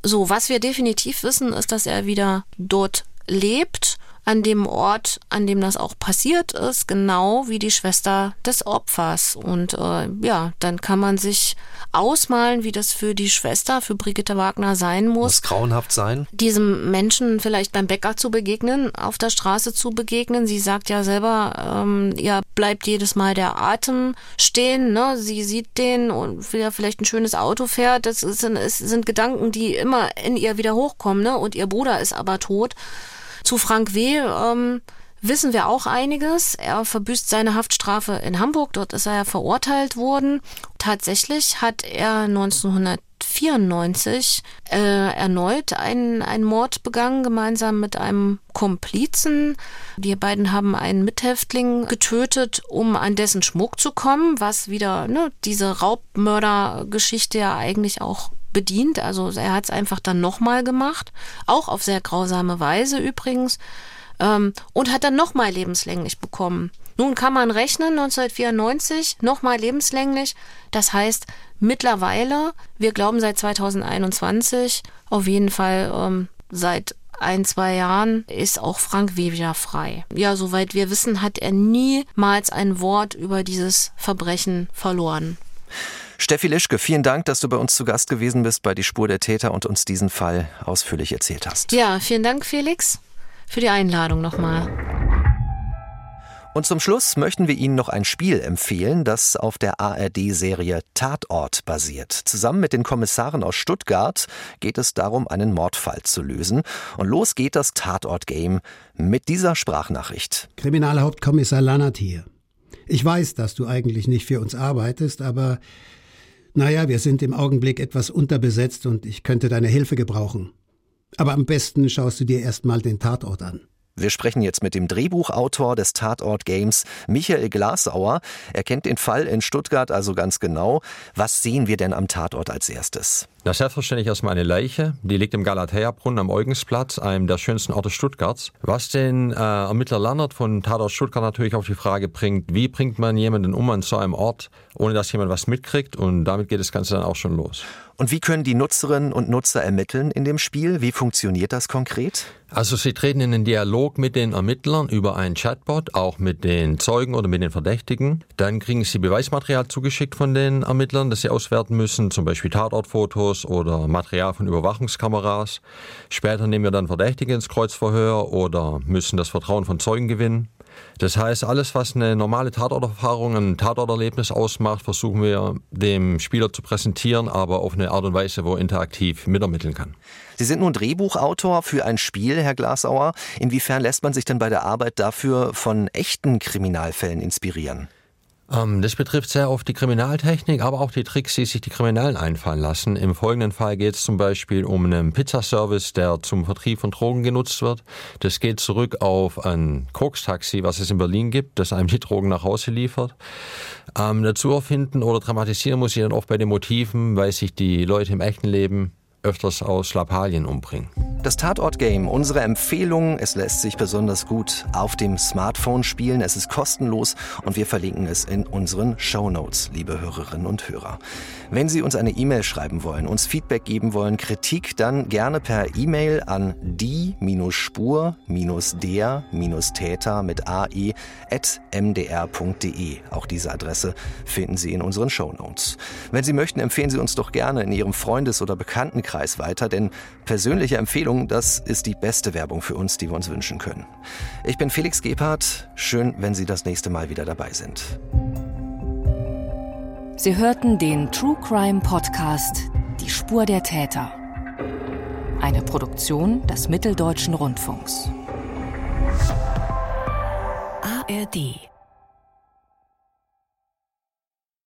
So, was wir definitiv wissen, ist, dass er wieder dort lebt an dem Ort, an dem das auch passiert ist, genau wie die Schwester des Opfers. Und äh, ja, dann kann man sich ausmalen, wie das für die Schwester, für Brigitte Wagner sein muss. Muss grauenhaft sein. Diesem Menschen vielleicht beim Bäcker zu begegnen, auf der Straße zu begegnen. Sie sagt ja selber, ähm, ihr bleibt jedes Mal der Atem stehen. Ne? Sie sieht den und wie er vielleicht ein schönes Auto fährt. Das sind, es sind Gedanken, die immer in ihr wieder hochkommen. Ne? Und ihr Bruder ist aber tot. Zu Frank W. Ähm, wissen wir auch einiges. Er verbüßt seine Haftstrafe in Hamburg. Dort ist er ja verurteilt worden. Tatsächlich hat er 1994 äh, erneut einen, einen Mord begangen, gemeinsam mit einem Komplizen. Die beiden haben einen Mithäftling getötet, um an dessen Schmuck zu kommen, was wieder ne, diese Raubmördergeschichte ja eigentlich auch bedient. Also er hat es einfach dann nochmal gemacht, auch auf sehr grausame Weise übrigens, ähm, und hat dann nochmal lebenslänglich bekommen. Nun kann man rechnen, 1994 nochmal lebenslänglich. Das heißt, mittlerweile, wir glauben seit 2021, auf jeden Fall ähm, seit ein, zwei Jahren ist auch Frank W. wieder frei. Ja, soweit wir wissen, hat er niemals ein Wort über dieses Verbrechen verloren. Steffi Lischke, vielen Dank, dass du bei uns zu Gast gewesen bist bei Die Spur der Täter und uns diesen Fall ausführlich erzählt hast. Ja, vielen Dank, Felix, für die Einladung nochmal. Und zum Schluss möchten wir Ihnen noch ein Spiel empfehlen, das auf der ARD-Serie Tatort basiert. Zusammen mit den Kommissaren aus Stuttgart geht es darum, einen Mordfall zu lösen. Und los geht das Tatort-Game mit dieser Sprachnachricht. Kriminalhauptkommissar Lannert hier. Ich weiß, dass du eigentlich nicht für uns arbeitest, aber naja, wir sind im Augenblick etwas unterbesetzt und ich könnte deine Hilfe gebrauchen. Aber am besten schaust du dir erstmal den Tatort an. Wir sprechen jetzt mit dem Drehbuchautor des Tatort Games, Michael Glasauer. Er kennt den Fall in Stuttgart also ganz genau. Was sehen wir denn am Tatort als erstes? Na, selbstverständlich erstmal eine Leiche. Die liegt im Galatea-Brunnen am Eugensplatz, einem der schönsten Orte Stuttgarts. Was den äh, Ermittler Lannert von Tatort Stuttgart natürlich auf die Frage bringt, wie bringt man jemanden um an so einem Ort, ohne dass jemand was mitkriegt? Und damit geht das Ganze dann auch schon los. Und wie können die Nutzerinnen und Nutzer ermitteln in dem Spiel? Wie funktioniert das konkret? Also sie treten in den Dialog mit den Ermittlern über einen Chatbot, auch mit den Zeugen oder mit den Verdächtigen. Dann kriegen sie Beweismaterial zugeschickt von den Ermittlern, das sie auswerten müssen, zum Beispiel Tatortfotos oder Material von Überwachungskameras. Später nehmen wir dann Verdächtige ins Kreuzverhör oder müssen das Vertrauen von Zeugen gewinnen. Das heißt, alles, was eine normale Tatorterfahrung, ein Tatorterlebnis ausmacht, versuchen wir dem Spieler zu präsentieren, aber auf eine Art und Weise, wo er interaktiv mitermitteln kann. Sie sind nun Drehbuchautor für ein Spiel, Herr Glasauer. Inwiefern lässt man sich denn bei der Arbeit dafür von echten Kriminalfällen inspirieren? Ähm, das betrifft sehr oft die Kriminaltechnik, aber auch die Tricks, die sich die Kriminellen einfallen lassen. Im folgenden Fall geht es zum Beispiel um einen Pizzaservice, der zum Vertrieb von Drogen genutzt wird. Das geht zurück auf ein Koks-Taxi, was es in Berlin gibt, das einem die Drogen nach Hause liefert. Ähm, dazu erfinden oder dramatisieren muss ich dann oft bei den Motiven, weil sich die Leute im echten Leben öfters aus Lappalien umbringen. Das Tatort-Game, unsere Empfehlung, es lässt sich besonders gut auf dem Smartphone spielen, es ist kostenlos und wir verlinken es in unseren Show Notes, liebe Hörerinnen und Hörer. Wenn Sie uns eine E-Mail schreiben wollen, uns Feedback geben wollen, Kritik, dann gerne per E-Mail an die-spur-der-täter mit ae at mdr.de. Auch diese Adresse finden Sie in unseren Show Notes. Wenn Sie möchten, empfehlen Sie uns doch gerne in Ihrem Freundes- oder Bekanntenkreis weiter, denn persönliche Empfehlungen das ist die beste Werbung für uns, die wir uns wünschen können. Ich bin Felix Gebhardt. Schön, wenn Sie das nächste Mal wieder dabei sind. Sie hörten den True Crime Podcast Die Spur der Täter. Eine Produktion des Mitteldeutschen Rundfunks. ARD